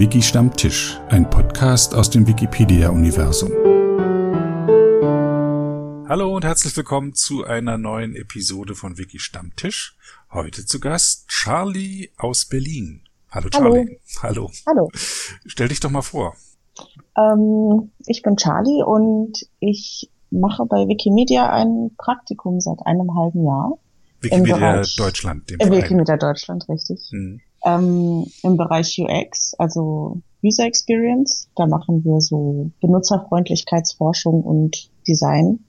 Wiki Stammtisch, ein Podcast aus dem Wikipedia-Universum. Hallo und herzlich willkommen zu einer neuen Episode von Wiki Stammtisch. Heute zu Gast Charlie aus Berlin. Hallo Charlie. Hallo. Hallo. Stell dich doch mal vor. Ähm, ich bin Charlie und ich mache bei Wikimedia ein Praktikum seit einem halben Jahr. Wikimedia Deutschland, dem äh, Wikimedia Deutschland, richtig. Hm. Ähm, Im Bereich UX, also User Experience, da machen wir so Benutzerfreundlichkeitsforschung und Design.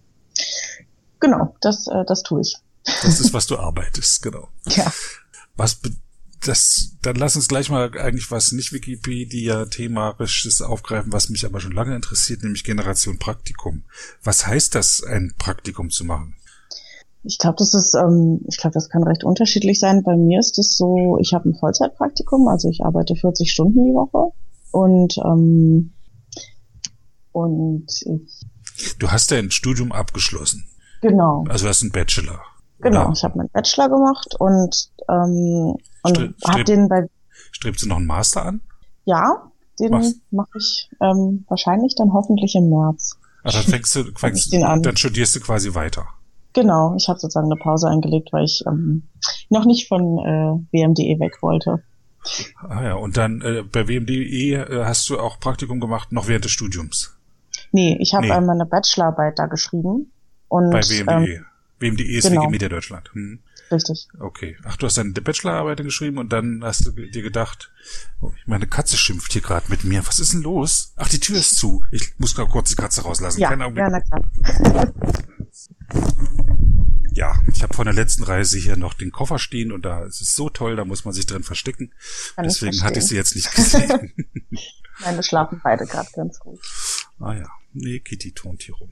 Genau, das, äh, das tue ich. Das ist, was du arbeitest, genau. Ja. Was das, dann lass uns gleich mal eigentlich was nicht Wikipedia-thematisches aufgreifen, was mich aber schon lange interessiert, nämlich Generation Praktikum. Was heißt das, ein Praktikum zu machen? Ich glaube, das ist, ähm, ich glaube, das kann recht unterschiedlich sein. Bei mir ist es so, ich habe ein Vollzeitpraktikum, also ich arbeite 40 Stunden die Woche und ähm, und ich. Du hast ja ein Studium abgeschlossen. Genau. Also du hast einen Bachelor. Genau, oder? ich habe meinen Bachelor gemacht und ähm, und Stre hab den bei. Strebst du noch einen Master an? Ja, den mache ich ähm, wahrscheinlich dann hoffentlich im März. Also dann fängst du, fängst, dann studierst du quasi weiter. Genau, ich habe sozusagen eine Pause eingelegt, weil ich ähm, noch nicht von äh, WMDE weg wollte. Ah ja, und dann äh, bei WMDE äh, hast du auch Praktikum gemacht, noch während des Studiums? Nee, ich habe nee. äh, meine Bachelorarbeit da geschrieben. Und, bei WMDE. Ähm, WMDE ist genau. Wikimedia Deutschland. Hm. Richtig. Okay. Ach, du hast deine Bachelorarbeit geschrieben und dann hast du dir gedacht, oh, meine Katze schimpft hier gerade mit mir. Was ist denn los? Ach, die Tür ist zu. Ich muss gerade kurz die Katze rauslassen. Ja, Keine ja na klar. ja, ich habe vor der letzten Reise hier noch den Koffer stehen und da ist es so toll, da muss man sich drin verstecken. Kann Deswegen hatte ich sie jetzt nicht gesehen. Meine schlafen beide gerade ganz gut. Ah ja, nee, Kitty turnt hier rum.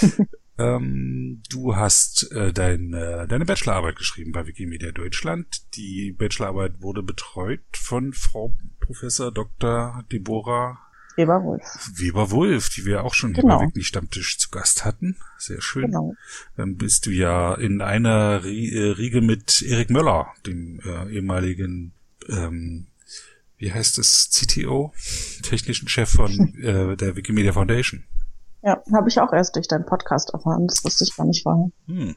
ähm, du hast äh, dein, äh, deine Bachelorarbeit geschrieben bei Wikimedia Deutschland. Die Bachelorarbeit wurde betreut von Frau Professor Dr. Deborah Weber-Wulf. Weber-Wulf, die wir auch schon genau. hier bei Stammtisch zu Gast hatten. Sehr schön. Genau. Dann bist du ja in einer äh, Riege mit Erik Möller, dem äh, ehemaligen, ähm, wie heißt es, CTO, technischen Chef von äh, der Wikimedia Foundation. Ja, habe ich auch erst durch deinen Podcast erfahren. Das wusste ich gar nicht vorher. Hm.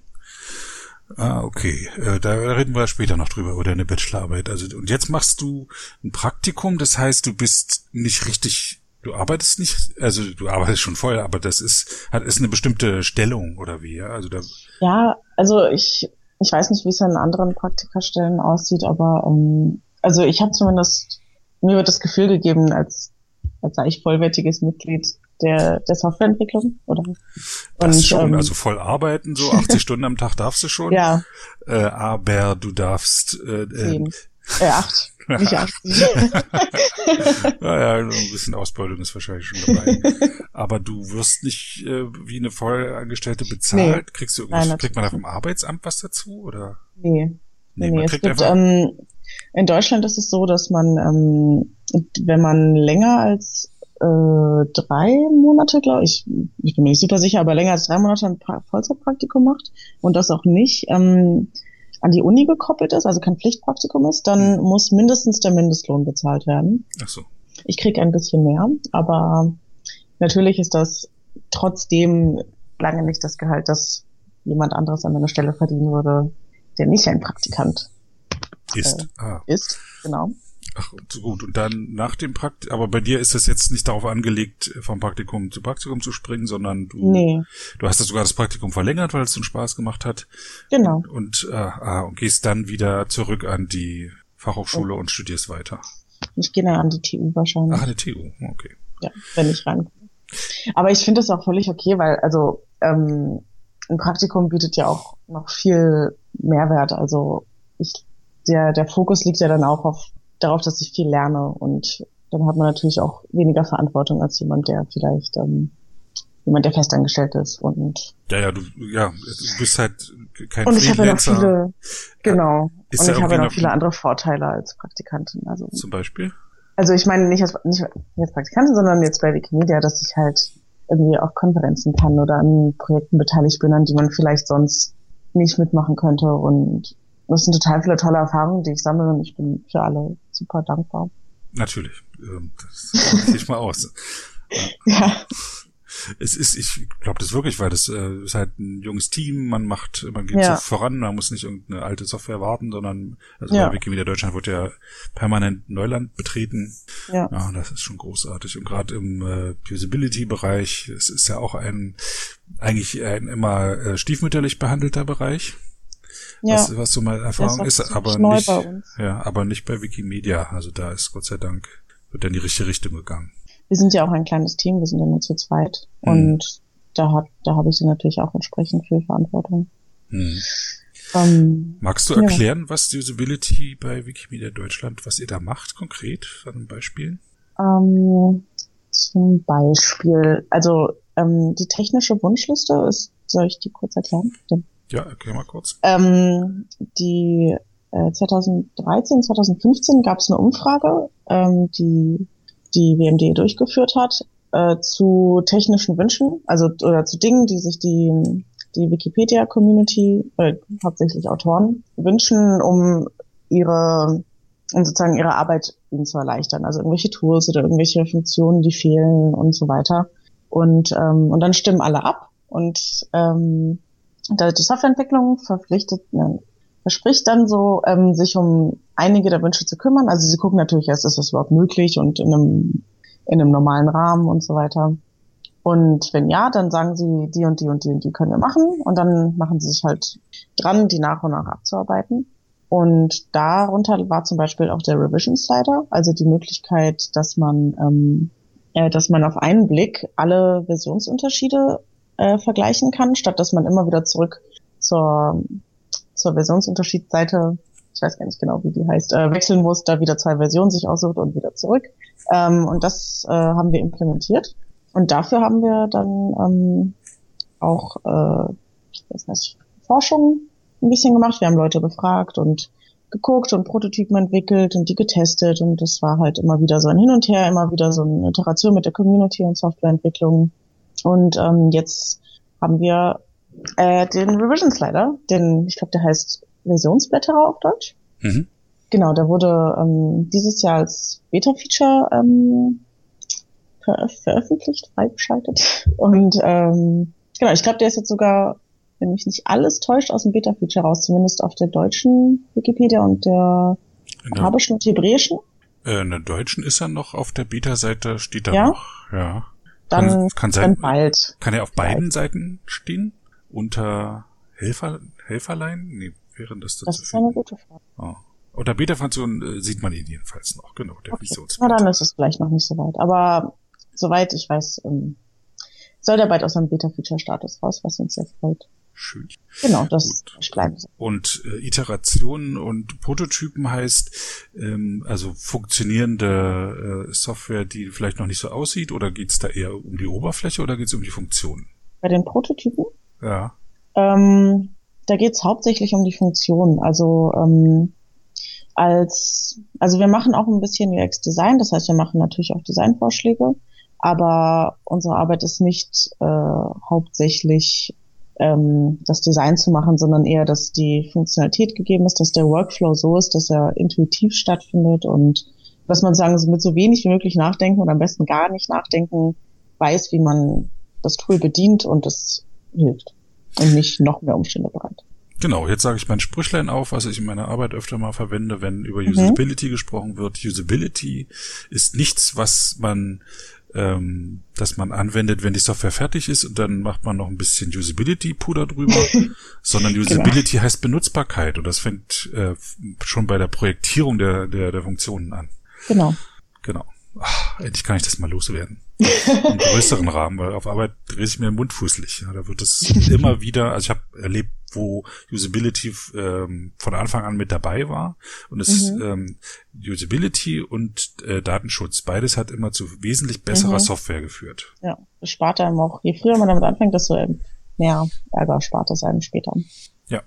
Ah, okay. Äh, da reden wir später noch drüber, über deine Bachelorarbeit. Also, und jetzt machst du ein Praktikum, das heißt, du bist nicht richtig Du arbeitest nicht, also du arbeitest schon voll, aber das ist, hat ist eine bestimmte Stellung oder wie, ja? Also da ja, also ich, ich weiß nicht, wie es an anderen Praktikerstellen aussieht, aber um, ähm, also ich habe zumindest mir wird das Gefühl gegeben, als, als sei ich vollwertiges Mitglied der, der Softwareentwicklung, oder? Das Und, schon, ähm, also voll arbeiten, so 80 Stunden am Tag darfst du schon. Ja. Äh, aber du darfst äh, äh, äh acht. Nicht acht. naja, ein bisschen Ausbeutung ist wahrscheinlich schon dabei. Aber du wirst nicht äh, wie eine Vollangestellte bezahlt. Nee. Kriegst du Nein, kriegt man da vom Arbeitsamt was dazu oder? Nee. Nee, nee, es gibt, ähm, in Deutschland ist es so, dass man, ähm, wenn man länger als äh, drei Monate, glaube ich, ich bin mir nicht super sicher, aber länger als drei Monate ein Vollzeitpraktikum macht und das auch nicht ähm, an die Uni gekoppelt ist, also kein Pflichtpraktikum ist, dann mhm. muss mindestens der Mindestlohn bezahlt werden. Ach so. Ich krieg ein bisschen mehr, aber natürlich ist das trotzdem lange nicht das Gehalt, das jemand anderes an meiner Stelle verdienen würde, der nicht ein Praktikant ist. Äh, ah. Ist, genau. Ach, so gut. Und dann nach dem Praktikum, aber bei dir ist es jetzt nicht darauf angelegt, vom Praktikum zu Praktikum zu springen, sondern du, nee. du hast das sogar das Praktikum verlängert, weil es so einen Spaß gemacht hat. Genau. Und, äh, ah, und gehst dann wieder zurück an die Fachhochschule okay. und studierst weiter. Ich gehe dann an die TU wahrscheinlich. Ach, an die TU, okay. Ja, wenn ich rein. Aber ich finde das auch völlig okay, weil, also, ähm, ein Praktikum bietet ja auch noch viel Mehrwert. Also ich, der, der Fokus liegt ja dann auch auf darauf, dass ich viel lerne und dann hat man natürlich auch weniger Verantwortung als jemand, der vielleicht ähm, jemand, der festangestellt ist und ja, ja, du, ja, du bist halt kein und ich habe ja noch viele, genau, ist und ich habe ja noch viele andere Vorteile als Praktikantin. Also zum Beispiel? Also ich meine nicht als nicht als Praktikantin, sondern jetzt bei Wikimedia, dass ich halt irgendwie auch Konferenzen kann oder an Projekten beteiligt bin, an die man vielleicht sonst nicht mitmachen könnte und das sind total viele tolle Erfahrungen, die ich sammle und ich bin für alle super dankbar. Natürlich. Ähm, das gehe ich mal aus. ja es ist, ich glaube das wirklich, weil das äh, ist halt ein junges Team, man macht, man geht ja. so voran, man muss nicht irgendeine alte Software warten, sondern also ja. Wikimedia Deutschland wird ja permanent Neuland betreten. Ja, ja das ist schon großartig. Und gerade im äh, Usability-Bereich, es ist ja auch ein eigentlich ein immer äh, stiefmütterlich behandelter Bereich. Ja. Was, was so meine Erfahrung ist, aber nicht, ja, aber nicht bei Wikimedia. Also da ist Gott sei Dank wird in die richtige Richtung gegangen wir sind ja auch ein kleines Team, wir sind ja nur zu zweit. Mhm. Und da hat, da habe ich sie natürlich auch entsprechend viel Verantwortung. Mhm. Ähm, Magst du erklären, ja. was Usability bei Wikimedia Deutschland, was ihr da macht konkret an einem Beispiel? Ähm, zum Beispiel, also ähm, die technische Wunschliste ist, soll ich die kurz erklären? Ja, erklär mal kurz. Ähm, die äh, 2013, 2015 gab es eine Umfrage, ähm, die die WMD durchgeführt hat, äh, zu technischen Wünschen, also oder zu Dingen, die sich die, die Wikipedia-Community, äh, hauptsächlich Autoren, wünschen, um ihre um sozusagen ihre Arbeit ihnen zu erleichtern. Also irgendwelche Tools oder irgendwelche Funktionen, die fehlen und so weiter. Und, ähm, und dann stimmen alle ab und ähm, die Softwareentwicklung verpflichtet, ne, verspricht dann so, ähm, sich um einige der Wünsche zu kümmern. Also sie gucken natürlich erst, ist das überhaupt möglich und in einem, in einem normalen Rahmen und so weiter. Und wenn ja, dann sagen sie, die und die und die und die können wir machen. Und dann machen sie sich halt dran, die nach und nach abzuarbeiten. Und darunter war zum Beispiel auch der Revision Slider, also die Möglichkeit, dass man, ähm, äh, dass man auf einen Blick alle Versionsunterschiede äh, vergleichen kann, statt dass man immer wieder zurück zur zur Versionsunterschiedsseite, ich weiß gar nicht genau, wie die heißt, äh, wechseln muss, da wieder zwei Versionen sich aussucht und wieder zurück. Ähm, und das äh, haben wir implementiert. Und dafür haben wir dann ähm, auch äh, was heißt, Forschung ein bisschen gemacht. Wir haben Leute befragt und geguckt und Prototypen entwickelt und die getestet und das war halt immer wieder so ein Hin und Her, immer wieder so eine Iteration mit der Community und Softwareentwicklung. Und ähm, jetzt haben wir äh, den Revision Slider, den, ich glaube, der heißt Versionsblätterer auf Deutsch. Mhm. Genau, der wurde ähm, dieses Jahr als Beta-Feature ähm, ver veröffentlicht, freigeschaltet. Und ähm, genau, ich glaube, der ist jetzt sogar, wenn mich nicht alles täuscht, aus dem Beta-Feature raus, zumindest auf der deutschen Wikipedia und der arabischen und hebräischen. Äh, in der deutschen ist er noch auf der Beta-Seite, steht da ja? noch, ja. Dann, kann, kann sein, dann bald. Kann er auf beiden Seiten stehen? unter Helfer, Helferlein? Nee, wären das dazu? Das ist eine gute Frage. Oh. Unter Beta-Funktion äh, sieht man ihn jedenfalls noch, genau, der okay. Na, dann ist es vielleicht noch nicht so weit. Aber soweit ich weiß, ähm, soll der bald aus einem Beta-Feature-Status raus, was uns sehr freut. Schön. Genau, das bleibt so. Und äh, Iterationen und Prototypen heißt, ähm, also funktionierende äh, Software, die vielleicht noch nicht so aussieht, oder geht's da eher um die Oberfläche oder geht's um die Funktionen? Bei den Prototypen ja. Ähm, da geht es hauptsächlich um die Funktion. Also ähm, als, also wir machen auch ein bisschen UX-Design, das heißt, wir machen natürlich auch Designvorschläge, aber unsere Arbeit ist nicht äh, hauptsächlich ähm, das Design zu machen, sondern eher, dass die Funktionalität gegeben ist, dass der Workflow so ist, dass er intuitiv stattfindet und was man sagen, mit so wenig wie möglich nachdenken oder am besten gar nicht nachdenken, weiß, wie man das Tool bedient und das hilft und nicht noch mehr Umstände bereitet. Genau, jetzt sage ich mein Sprüchlein auf, was ich in meiner Arbeit öfter mal verwende, wenn über mhm. Usability gesprochen wird. Usability ist nichts, was man ähm, das man anwendet, wenn die Software fertig ist und dann macht man noch ein bisschen Usability-Puder drüber, sondern genau. Usability genau. heißt Benutzbarkeit und das fängt äh, schon bei der Projektierung der, der, der Funktionen an. Genau. Genau. Ach, endlich kann ich das mal loswerden. Im größeren Rahmen, weil auf Arbeit drehe ich mir den Mund fußlich. Ja, da wird es immer wieder, also ich habe erlebt, wo Usability ähm, von Anfang an mit dabei war. Und es mhm. ähm, Usability und äh, Datenschutz, beides hat immer zu wesentlich besserer mhm. Software geführt. Ja, das spart einem auch, je früher man damit anfängt, desto mehr Ärger spart es einem später. Ja.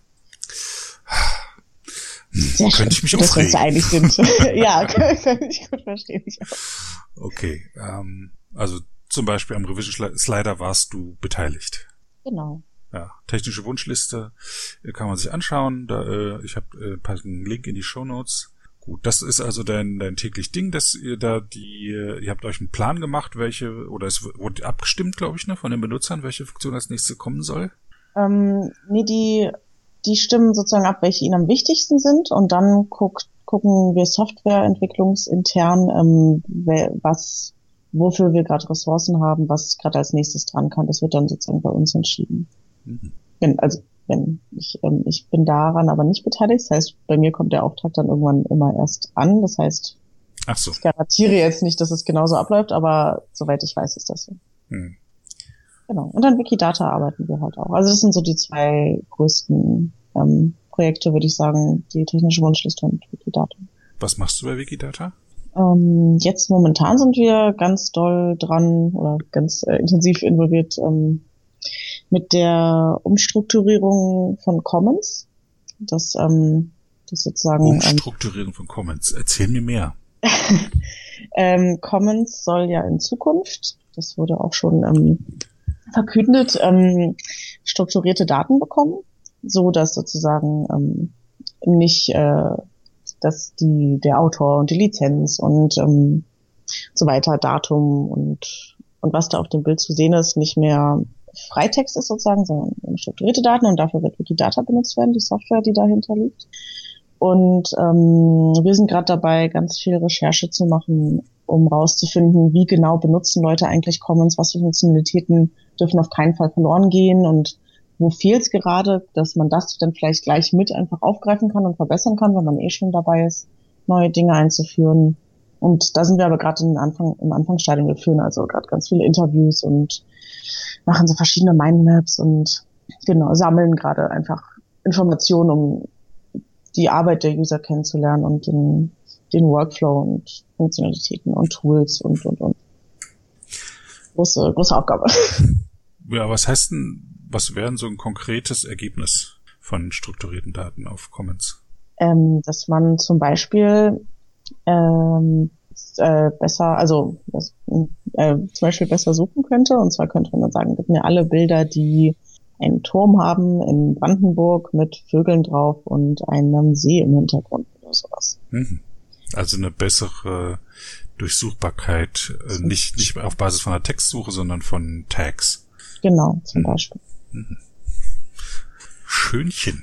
Sehr Könnte ich mich dass aufregen. wir einig sind. ja, kann ich gut verstehen. Ich auch. Okay, ähm, also zum Beispiel am Revision Slider warst du beteiligt. Genau. Ja, technische Wunschliste äh, kann man sich anschauen. Da, äh, ich habe äh, packen einen Link in die Show Notes. Gut, das ist also dein, dein täglich Ding, dass ihr da die, ihr habt euch einen Plan gemacht, welche, oder es wurde abgestimmt, glaube ich, ne, von den Benutzern, welche Funktion als nächstes kommen soll? Ähm, nee, die, die stimmen sozusagen ab, welche ihnen am wichtigsten sind und dann guckt, gucken wir Softwareentwicklungsintern, ähm, was, wofür wir gerade Ressourcen haben, was gerade als nächstes dran kann. Das wird dann sozusagen bei uns entschieden. Mhm. Also wenn ich, ähm, ich bin daran aber nicht beteiligt. Das heißt, bei mir kommt der Auftrag dann irgendwann immer erst an. Das heißt, Ach so. ich garantiere jetzt nicht, dass es genauso abläuft, aber soweit ich weiß, ist das so. Hm. Genau. Und dann Wikidata arbeiten wir halt auch. Also das sind so die zwei größten ähm, Projekte, würde ich sagen, die technische Wunschliste und Wikidata. Was machst du bei Wikidata? Ähm, jetzt momentan sind wir ganz doll dran oder ganz äh, intensiv involviert, ähm, mit der Umstrukturierung von Commons. Das, ähm, das sozusagen. Ähm, Umstrukturierung ähm, von Commons. Erzähl mir mehr. ähm, Commons soll ja in Zukunft, das wurde auch schon ähm, verkündet, ähm, strukturierte Daten bekommen, so dass sozusagen ähm, nicht, äh, dass die der Autor und die Lizenz und ähm, so weiter, Datum und und was da auf dem Bild zu sehen ist, nicht mehr Freitext ist sozusagen, sondern strukturierte Daten und dafür wird Wikidata benutzt werden, die Software, die dahinter liegt. Und ähm, wir sind gerade dabei, ganz viel Recherche zu machen, um rauszufinden, wie genau benutzen Leute eigentlich Commons, was für Funktionalitäten dürfen auf keinen Fall verloren gehen und wo fehlt es gerade, dass man das dann vielleicht gleich mit einfach aufgreifen kann und verbessern kann, wenn man eh schon dabei ist, neue Dinge einzuführen. Und da sind wir aber gerade im Anfang, im Anfangsstadium. Wir führen also gerade ganz viele Interviews und machen so verschiedene Mindmaps und genau, sammeln gerade einfach Informationen, um die Arbeit der User kennenzulernen und den, den Workflow und Funktionalitäten und Tools und, und, und. Große, große Aufgabe. Ja, was heißt denn, was wäre so ein konkretes Ergebnis von strukturierten Daten auf Commons? Ähm, dass man zum Beispiel ähm, äh, besser, also das, äh, zum Beispiel besser suchen könnte. Und zwar könnte man dann sagen, gib mir alle Bilder, die einen Turm haben in Brandenburg mit Vögeln drauf und einem See im Hintergrund oder sowas. Mhm. Also eine bessere Durchsuchbarkeit, äh, nicht, nicht auf Basis von einer Textsuche, sondern von Tags. Genau, zum mhm. Beispiel. Mhm. Schönchen.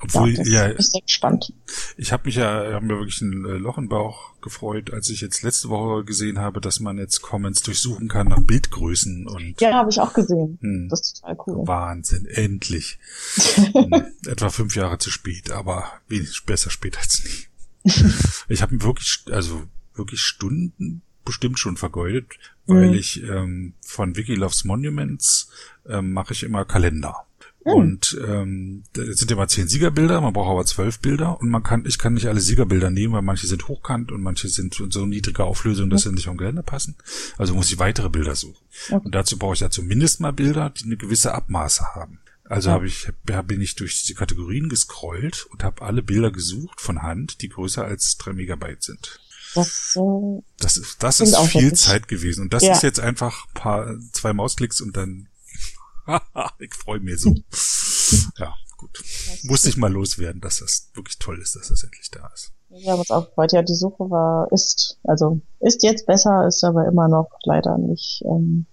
Obwohl, ja, ja gespannt. Ich habe mich ja, haben mir wirklich ein äh, Loch im Bauch gefreut, als ich jetzt letzte Woche gesehen habe, dass man jetzt Comments durchsuchen kann nach Bildgrößen und. Ja, habe ich auch gesehen. Hm, das ist total cool. Wahnsinn, endlich. hm, etwa fünf Jahre zu spät, aber wenig besser spät als nie. ich habe wirklich, also wirklich Stunden bestimmt schon vergeudet, weil mhm. ich ähm, von Wikiloves Monuments ähm, mache ich immer Kalender. Hm. Und ähm, das sind immer zehn Siegerbilder, man braucht aber zwölf Bilder und man kann, ich kann nicht alle Siegerbilder nehmen, weil manche sind hochkant und manche sind so niedrige Auflösung, dass sie nicht auf Gelände passen. Also muss ich weitere Bilder suchen. Okay. Und dazu brauche ich ja zumindest mal Bilder, die eine gewisse Abmaße haben. Also ja. habe ich, bin ich durch diese Kategorien gescrollt und habe alle Bilder gesucht von Hand, die größer als drei Megabyte sind. Das, äh, das ist, das ist viel Zeit gewesen. Und das ja. ist jetzt einfach paar, zwei Mausklicks und dann ich freue mich so. ja, gut. Muss ich mal loswerden, dass das wirklich toll ist, dass das endlich da ist. Wir haben uns auch gefreut. Ja, die Suche war, ist, also, ist jetzt besser, ist aber immer noch leider nicht, ähm,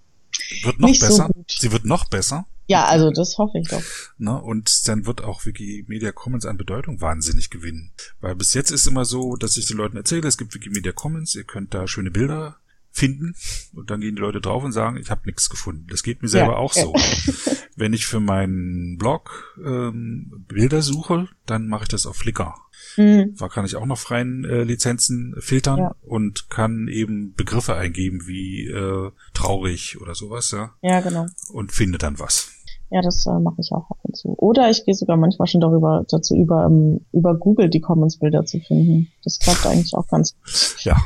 wird noch besser. So Sie wird noch besser. Ja, also das hoffe ich doch. Ne, und dann wird auch Wikimedia Commons an Bedeutung wahnsinnig gewinnen. Weil bis jetzt ist immer so, dass ich den Leuten erzähle, es gibt Wikimedia Commons, ihr könnt da schöne Bilder finden und dann gehen die Leute drauf und sagen, ich habe nichts gefunden. Das geht mir selber ja. auch so. Wenn ich für meinen Blog ähm, Bilder suche, dann mache ich das auf Flickr. Mhm. Da kann ich auch noch freien äh, Lizenzen filtern ja. und kann eben Begriffe eingeben wie äh, traurig oder sowas, ja. Ja, genau. Und finde dann was. Ja, das äh, mache ich auch ab und zu. Oder ich gehe sogar manchmal schon darüber dazu über, um, ähm, über Google die Commons-Bilder zu finden. Das klappt eigentlich auch ganz gut. Ja,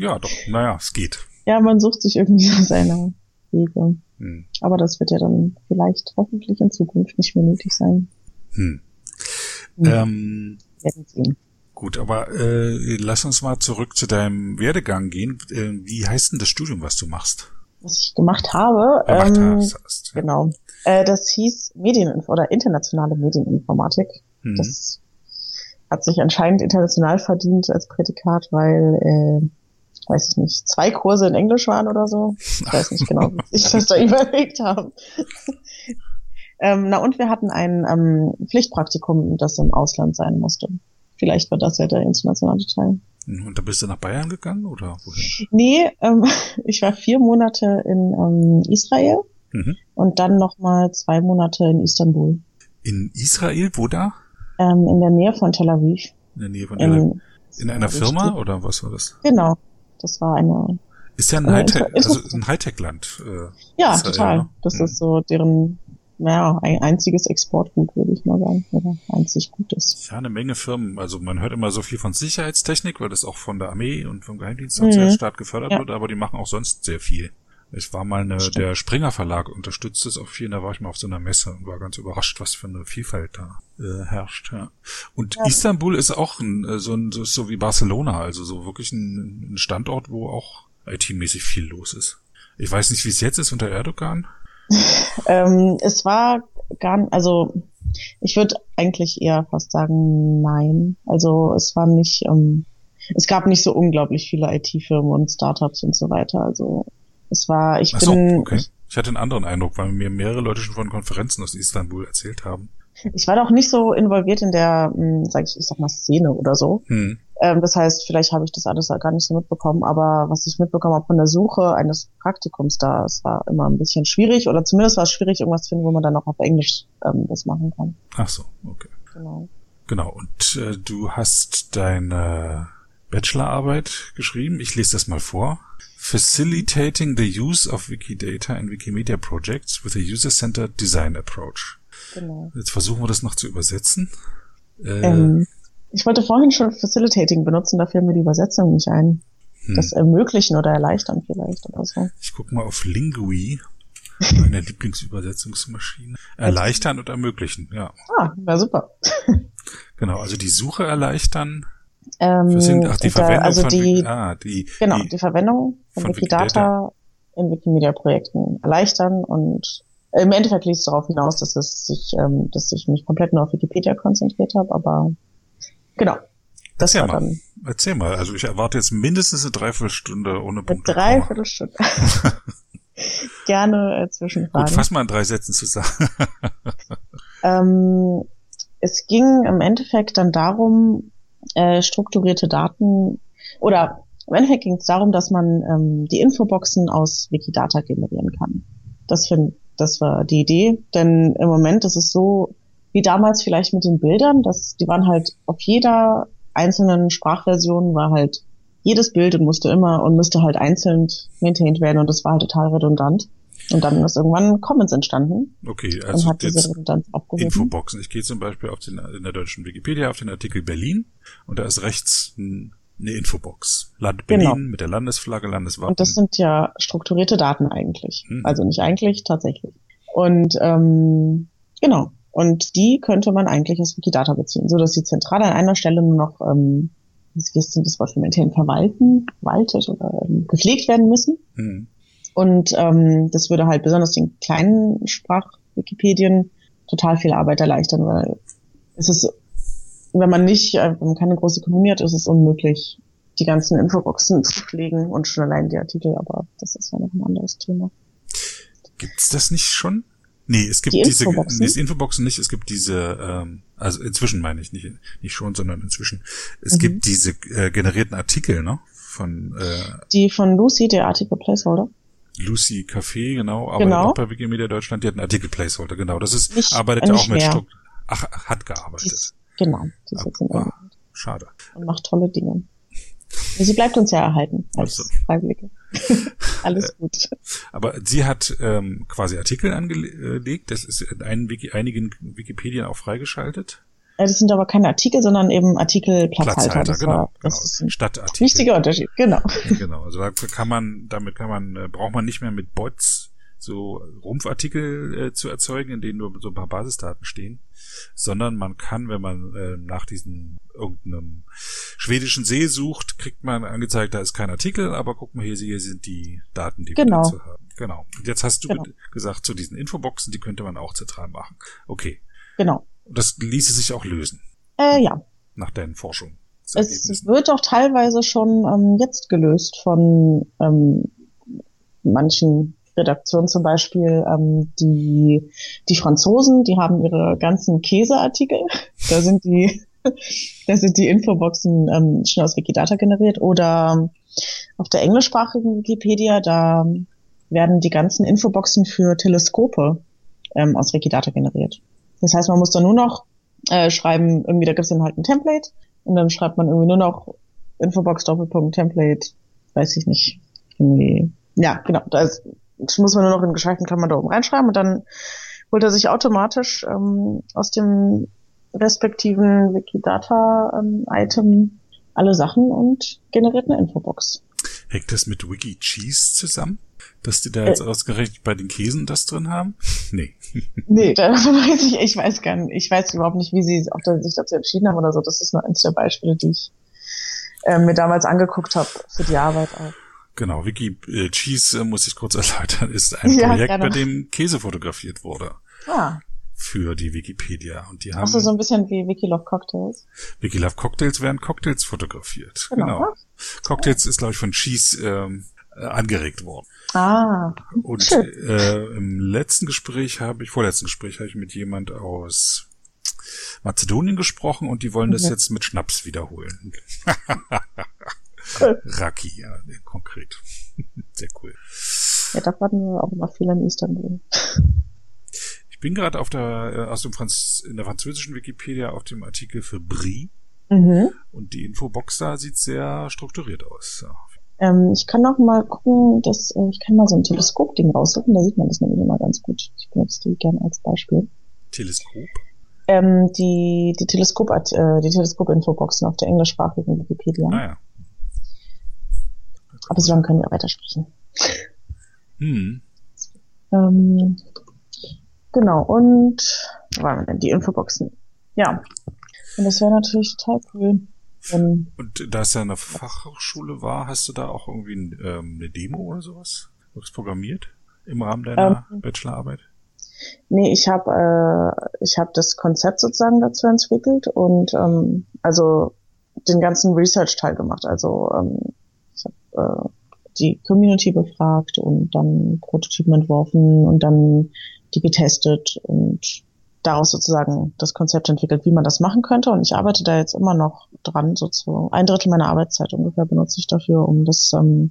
ja, doch, naja, es geht. Ja, man sucht sich irgendwie so seine Wege. Hm. Aber das wird ja dann vielleicht hoffentlich in Zukunft nicht mehr nötig sein. Hm. Hm. Ähm. Gut, aber äh, lass uns mal zurück zu deinem Werdegang gehen. Äh, wie heißt denn das Studium, was du machst? Was ich gemacht habe? Gemacht ähm, hast, ja. Genau. Äh, das hieß Medieninfo oder internationale Medieninformatik. Hm. Das hat sich anscheinend international verdient als Prädikat, weil, äh, weiß ich nicht, zwei Kurse in Englisch waren oder so. Ich weiß nicht genau, wie ich das da überlegt habe. ähm, na und wir hatten ein ähm, Pflichtpraktikum, das im Ausland sein musste. Vielleicht war das ja der internationale Teil. Mhm, und da bist du nach Bayern gegangen oder wohin? Nee, ähm, ich war vier Monate in ähm, Israel mhm. und dann nochmal zwei Monate in Istanbul. In Israel, wo da? Ähm, in der Nähe von Tel Aviv. In der Nähe von Tel Aviv. In, in einer Firma oder was war das? Genau, das war eine. Ist ja ein Hightech, also ein Hightech-Land. Äh, ja, total. Ne? Das mhm. ist so deren naja, ein einziges Exportgut, würde ich mal sagen, oder einzig Gutes. Ja, eine Menge Firmen. Also man hört immer so viel von Sicherheitstechnik, weil das auch von der Armee und vom Geheimdienst mhm. sehr stark gefördert ja. wird, aber die machen auch sonst sehr viel. Es war mal eine, der Springer Verlag unterstützt es auch viel, da war ich mal auf so einer Messe und war ganz überrascht, was für eine Vielfalt da äh, herrscht. Ja. Und ja. Istanbul ist auch ein, äh, so, ein, so, wie Barcelona, also so wirklich ein, ein Standort, wo auch IT-mäßig viel los ist. Ich weiß nicht, wie es jetzt ist unter Erdogan. ähm, es war gar, also ich würde eigentlich eher fast sagen, nein. Also es war nicht, ähm, es gab nicht so unglaublich viele IT-Firmen und Startups und so weiter. Also es war, ich so, bin. Okay. Ich hatte einen anderen Eindruck, weil mir mehrere Leute schon von Konferenzen aus Istanbul erzählt haben. Ich war doch nicht so involviert in der, hm, sag ich, ich sag mal, Szene oder so. Hm. Ähm, das heißt, vielleicht habe ich das alles gar nicht so mitbekommen, aber was ich mitbekommen habe von der Suche eines Praktikums da, es war immer ein bisschen schwierig oder zumindest war es schwierig, irgendwas zu finden, wo man dann auch auf Englisch ähm, das machen kann. Ach so, okay. Genau. Genau, und äh, du hast deine Bachelorarbeit geschrieben. Ich lese das mal vor. Facilitating the use of Wikidata and Wikimedia projects with a user-centered design approach. Genau. Jetzt versuchen wir das noch zu übersetzen. Äh, ähm, ich wollte vorhin schon Facilitating benutzen, da fiel mir die Übersetzung nicht ein. Hm. Das ermöglichen oder erleichtern vielleicht oder so. Ich gucke mal auf Lingui, meine Lieblingsübersetzungsmaschine. Erleichtern und ermöglichen, ja. Ah, na super. genau, also die Suche erleichtern. Ähm, ach, die Verwendung also von die, ah, die, genau, die, die Verwendung von, von Wikidata, Wikidata in Wikimedia-Projekten erleichtern und im Endeffekt liegt es darauf hinaus, dass es sich, ähm, dass ich mich komplett nur auf Wikipedia konzentriert habe, aber Genau. Das Erzähl mal. Dann Erzähl mal. Also ich erwarte jetzt mindestens eine Dreiviertelstunde ohne Punkte. Dreiviertelstunde. Gerne äh, Zwischenfragen. Gut, fass mal in drei Sätzen zusammen. ähm, es ging im Endeffekt dann darum, äh, strukturierte Daten oder im Endeffekt ging es darum, dass man ähm, die Infoboxen aus Wikidata generieren kann. Das, find, das war die Idee, denn im Moment ist es so, wie damals vielleicht mit den Bildern, dass die waren halt auf jeder einzelnen Sprachversion war halt jedes Bild und musste immer und müsste halt einzeln maintained werden und das war halt total redundant. Und dann ist irgendwann Commons entstanden. Okay, also und hat diese Redundanz abgehoben. Infoboxen. Ich gehe zum Beispiel auf den, in der deutschen Wikipedia auf den Artikel Berlin und da ist rechts ein, eine Infobox. Land Berlin genau. mit der Landesflagge, Landeswappen. Und das sind ja strukturierte Daten eigentlich. Mhm. Also nicht eigentlich, tatsächlich. Und ähm, genau. Und die könnte man eigentlich aus Wikidata beziehen, so dass die Zentrale an einer Stelle nur noch, ähm, wie ist denn das Wort für verwalten, verwaltet oder ähm, gepflegt werden müssen. Mhm. Und ähm, das würde halt besonders den kleinen Sprach-Wikipedien total viel Arbeit erleichtern, weil es ist, wenn man nicht, äh, wenn man keine große Ökonomie hat, ist es unmöglich, die ganzen Infoboxen zu pflegen und schon allein die Artikel, aber das ist ja noch ein anderes Thema. Gibt's das nicht schon? Nee, es gibt die diese Infoboxen? diese Infoboxen nicht, es gibt diese, ähm, also inzwischen meine ich nicht, nicht schon, sondern inzwischen. Es mhm. gibt diese äh, generierten Artikel, ne? Von äh, Die von Lucy, der Artikel Placeholder. Lucy Café, genau, aber genau. auch bei Wikimedia Deutschland, die hat einen Artikel Placeholder, genau. Das ist, nicht, arbeitet ja auch mit Strukt Ach, hat gearbeitet. Genau, die ist jetzt in ah, Schade. Und macht tolle Dinge. Sie bleibt uns ja erhalten als also. Freiwillige. Alles gut. Aber sie hat ähm, quasi Artikel angelegt. Das ist in Wiki, einigen Wikipedien auch freigeschaltet. Das sind aber keine Artikel, sondern eben Artikelplatzhalter. Platzhalter, genau. War, genau. Stadtartikel. Wichtiger Unterschied, genau. Genau. Also da kann man, damit kann man, äh, braucht man nicht mehr mit Bots so Rumpfartikel äh, zu erzeugen, in denen nur so ein paar Basisdaten stehen, sondern man kann, wenn man äh, nach diesem irgendeinem schwedischen See sucht, kriegt man angezeigt, da ist kein Artikel, aber guck mal hier, hier sind die Daten, die genau. wir dazu haben. Genau. Und jetzt hast du genau. gesagt, zu diesen Infoboxen, die könnte man auch zentral machen. Okay. Genau. Und das ließe sich auch lösen. Äh, ja. nach deinen Forschungen? Es wird auch teilweise schon ähm, jetzt gelöst von ähm, manchen Redaktionen, zum Beispiel ähm, die, die Franzosen, die haben ihre ganzen Käseartikel. Da sind die, da sind die Infoboxen ähm, schon aus Wikidata generiert. Oder auf der englischsprachigen Wikipedia, da werden die ganzen Infoboxen für Teleskope ähm, aus Wikidata generiert. Das heißt, man muss dann nur noch äh, schreiben, irgendwie, da gibt es dann halt ein Template und dann schreibt man irgendwie nur noch Infobox Doppelpunkt Template, weiß ich nicht. Irgendwie, ja, genau. Da ist, das muss man nur noch in geschweiften Klammern da oben reinschreiben und dann holt er sich automatisch ähm, aus dem respektiven Wikidata-Item ähm, alle Sachen und generiert eine Infobox. Hängt das mit WikiCheese zusammen? Dass die da jetzt äh, ausgerechnet bei den Käsen das drin haben? Nee. nee, davon weiß ich, ich weiß gar nicht, ich weiß überhaupt nicht, wie sie sich dazu entschieden haben oder so. Das ist nur eins der Beispiele, die ich äh, mir damals angeguckt habe für die Arbeit auch. Genau, Wiki äh, Cheese, äh, muss ich kurz erläutern, ist ein ja, Projekt, gerne. bei dem Käse fotografiert wurde. Ah. Für die Wikipedia. Und die haben. Ach so, so ein bisschen wie Wikilove Cocktails. Wikilove Cocktails werden Cocktails fotografiert. Genau. genau. Cocktails ist, glaube ich, von Cheese ähm, äh, angeregt worden. Ah. Und äh, im letzten Gespräch habe ich, vorletzten Gespräch habe ich mit jemand aus Mazedonien gesprochen und die wollen das mhm. jetzt mit Schnaps wiederholen. Raki, ja, konkret. Sehr cool. Ja, da warten wir auch immer viel in Istanbul. Ich bin gerade auf der, äh, aus dem Franz, in der französischen Wikipedia auf dem Artikel für Brie. Mhm. Und die Infobox da sieht sehr strukturiert aus. Ja. Ähm, ich kann noch mal gucken, dass äh, ich kann mal so ein Teleskop-Ding raussuchen, da sieht man das nämlich immer ganz gut. Ich benutze die gerne als Beispiel. Teleskop? Ähm, die die Teleskop äh, die Teleskop-Infoboxen auf der englischsprachigen Wikipedia. Ah, ja. Aber so lange können wir weitersprechen. Hm. Ähm, genau, und wo waren wir denn? Die Infoboxen. Ja. Und das wäre natürlich total cool. Wenn und da es ja eine Fachhochschule war, hast du da auch irgendwie ein, ähm, eine Demo oder sowas? Was programmiert im Rahmen deiner ähm, Bachelorarbeit? Nee, ich habe äh, ich habe das Konzept sozusagen dazu entwickelt und ähm, also den ganzen Research-Teil gemacht. Also ähm, ich habe äh, die Community befragt und dann Prototypen entworfen und dann die getestet und daraus sozusagen das Konzept entwickelt, wie man das machen könnte. Und ich arbeite da jetzt immer noch dran. So zu ein Drittel meiner Arbeitszeit ungefähr benutze ich dafür, um das ähm,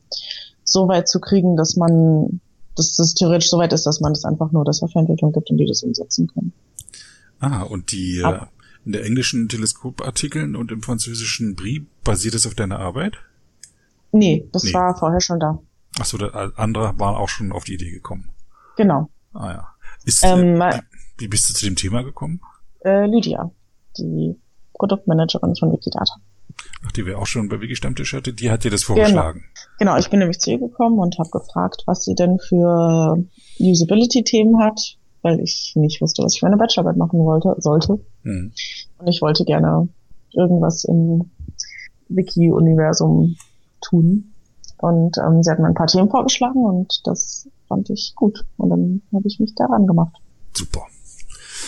so weit zu kriegen, dass man, dass das theoretisch so weit ist, dass man das einfach nur der Softwareentwicklung gibt und die das umsetzen können. Ah, und die äh, in der englischen Teleskopartikeln und im französischen Brie basiert es auf deiner Arbeit? Nee, das nee. war vorher schon da. Achso, andere waren auch schon auf die Idee gekommen. Genau. Ah ja. Ist, ähm, äh, wie bist du zu dem Thema gekommen? Äh, Lydia, die Produktmanagerin von Wikidata. Ach, die wir auch schon bei Wiki-Stammtisch hatte, die hat dir das vorgeschlagen. Genau, genau ich bin nämlich zu ihr gekommen und habe gefragt, was sie denn für Usability-Themen hat, weil ich nicht wusste, was ich für eine Bachelorarbeit machen wollte, sollte. Hm. Und ich wollte gerne irgendwas im Wiki-Universum tun. Und ähm, sie hat mir ein paar Themen vorgeschlagen und das fand ich gut. Und dann habe ich mich daran gemacht. Super.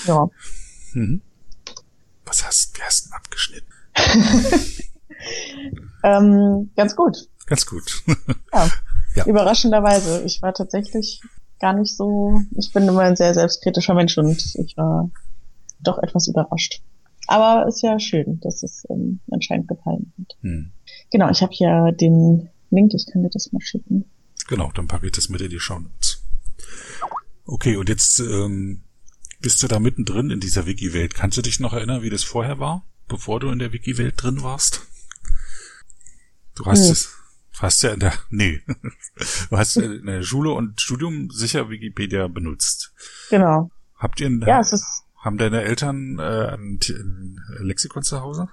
Ja. Mhm. Was hast, wie hast du abgeschnitten? ähm, ganz gut. Ganz gut. ja. ja. Überraschenderweise. Ich war tatsächlich gar nicht so, ich bin immer ein sehr selbstkritischer Mensch und ich war doch etwas überrascht. Aber ist ja schön, dass es ähm, anscheinend gefallen hat. Hm. Genau, ich habe hier den Link, ich kann dir das mal schicken. Genau, dann packe ich das mit in die Show Notes. Okay, und jetzt ähm, bist du da mittendrin in dieser Wiki-Welt. Kannst du dich noch erinnern, wie das vorher war, bevor du in der Wiki-Welt drin warst? Du hast hm. es, hast ja in der, nee, du hast in der Schule und Studium sicher Wikipedia benutzt. Genau. Habt ihr, ja, es ist, haben deine Eltern äh, ein, ein Lexikon zu Hause?